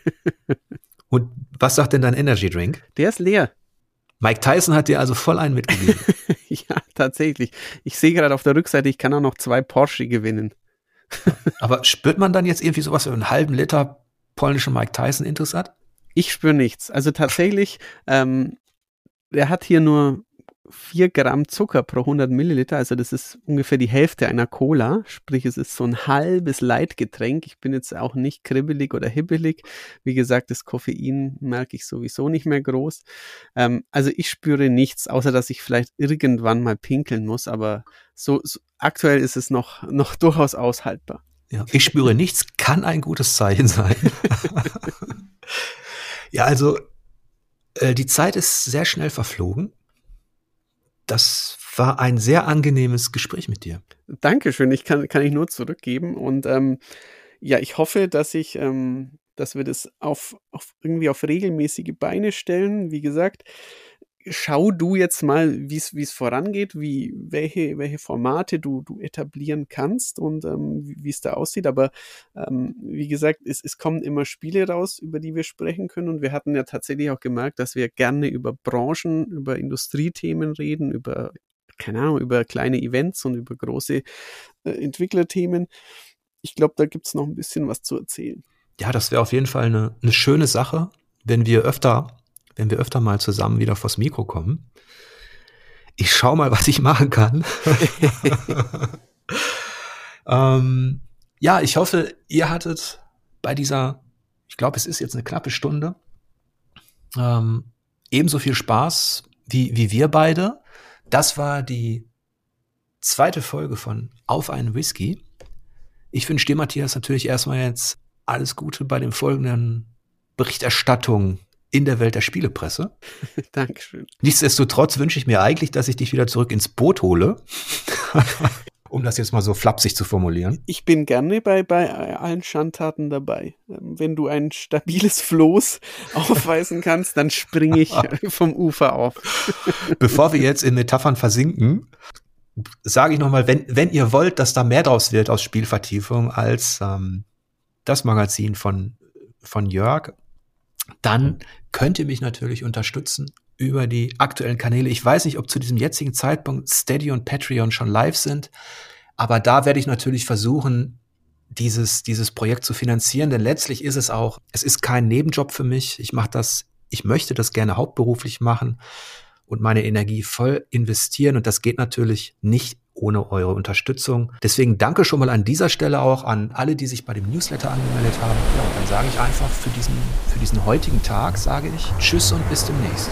Und was sagt denn dein Energy Drink? Der ist leer. Mike Tyson hat dir also voll einen mitgegeben. ja, tatsächlich. Ich sehe gerade auf der Rückseite, ich kann auch noch zwei Porsche gewinnen. Aber spürt man dann jetzt irgendwie sowas wie einen halben Liter polnischen Mike Tyson interessant? Ich spüre nichts. Also tatsächlich, ähm, er hat hier nur 4 Gramm Zucker pro 100 Milliliter, also das ist ungefähr die Hälfte einer Cola, sprich es ist so ein halbes Leitgetränk. Ich bin jetzt auch nicht kribbelig oder hibbelig. Wie gesagt, das Koffein merke ich sowieso nicht mehr groß. Ähm, also ich spüre nichts, außer dass ich vielleicht irgendwann mal pinkeln muss, aber so, so aktuell ist es noch, noch durchaus aushaltbar. Ja, ich spüre nichts, kann ein gutes Zeichen sein. ja, also äh, die Zeit ist sehr schnell verflogen. Das war ein sehr angenehmes Gespräch mit dir. Dankeschön, ich kann, kann ich nur zurückgeben. Und ähm, ja, ich hoffe, dass ich, ähm, dass wir das auf, auf irgendwie auf regelmäßige Beine stellen. Wie gesagt, schau du jetzt mal, wie es vorangeht, wie, welche, welche Formate du, du etablieren kannst und ähm, wie es da aussieht. Aber ähm, wie gesagt, es, es kommen immer Spiele raus, über die wir sprechen können. Und wir hatten ja tatsächlich auch gemerkt, dass wir gerne über Branchen, über Industriethemen reden, über, keine Ahnung, über kleine Events und über große äh, Entwicklerthemen. Ich glaube, da gibt es noch ein bisschen was zu erzählen. Ja, das wäre auf jeden Fall eine, eine schöne Sache, wenn wir öfter wenn wir öfter mal zusammen wieder vors Mikro kommen. Ich schau mal, was ich machen kann. ähm, ja, ich hoffe, ihr hattet bei dieser, ich glaube, es ist jetzt eine knappe Stunde, ähm, ebenso viel Spaß wie, wie wir beide. Das war die zweite Folge von Auf einen Whisky. Ich wünsche dir, Matthias, natürlich erstmal jetzt alles Gute bei den folgenden Berichterstattungen in der Welt der Spielepresse. Dankeschön. Nichtsdestotrotz wünsche ich mir eigentlich, dass ich dich wieder zurück ins Boot hole. um das jetzt mal so flapsig zu formulieren. Ich bin gerne bei, bei allen Schandtaten dabei. Ähm, wenn du ein stabiles Floß aufweisen kannst, dann springe ich vom Ufer auf. Bevor wir jetzt in Metaphern versinken, sage ich nochmal, wenn, wenn ihr wollt, dass da mehr draus wird aus Spielvertiefung als ähm, das Magazin von, von Jörg, dann könnt ihr mich natürlich unterstützen über die aktuellen Kanäle. Ich weiß nicht, ob zu diesem jetzigen Zeitpunkt Steady und Patreon schon live sind, aber da werde ich natürlich versuchen, dieses, dieses Projekt zu finanzieren, denn letztlich ist es auch, es ist kein Nebenjob für mich. Ich mache das, ich möchte das gerne hauptberuflich machen und meine Energie voll investieren und das geht natürlich nicht ohne eure Unterstützung. Deswegen danke schon mal an dieser Stelle auch an alle, die sich bei dem Newsletter angemeldet haben. Ja, und dann sage ich einfach für diesen, für diesen heutigen Tag, sage ich Tschüss und bis demnächst.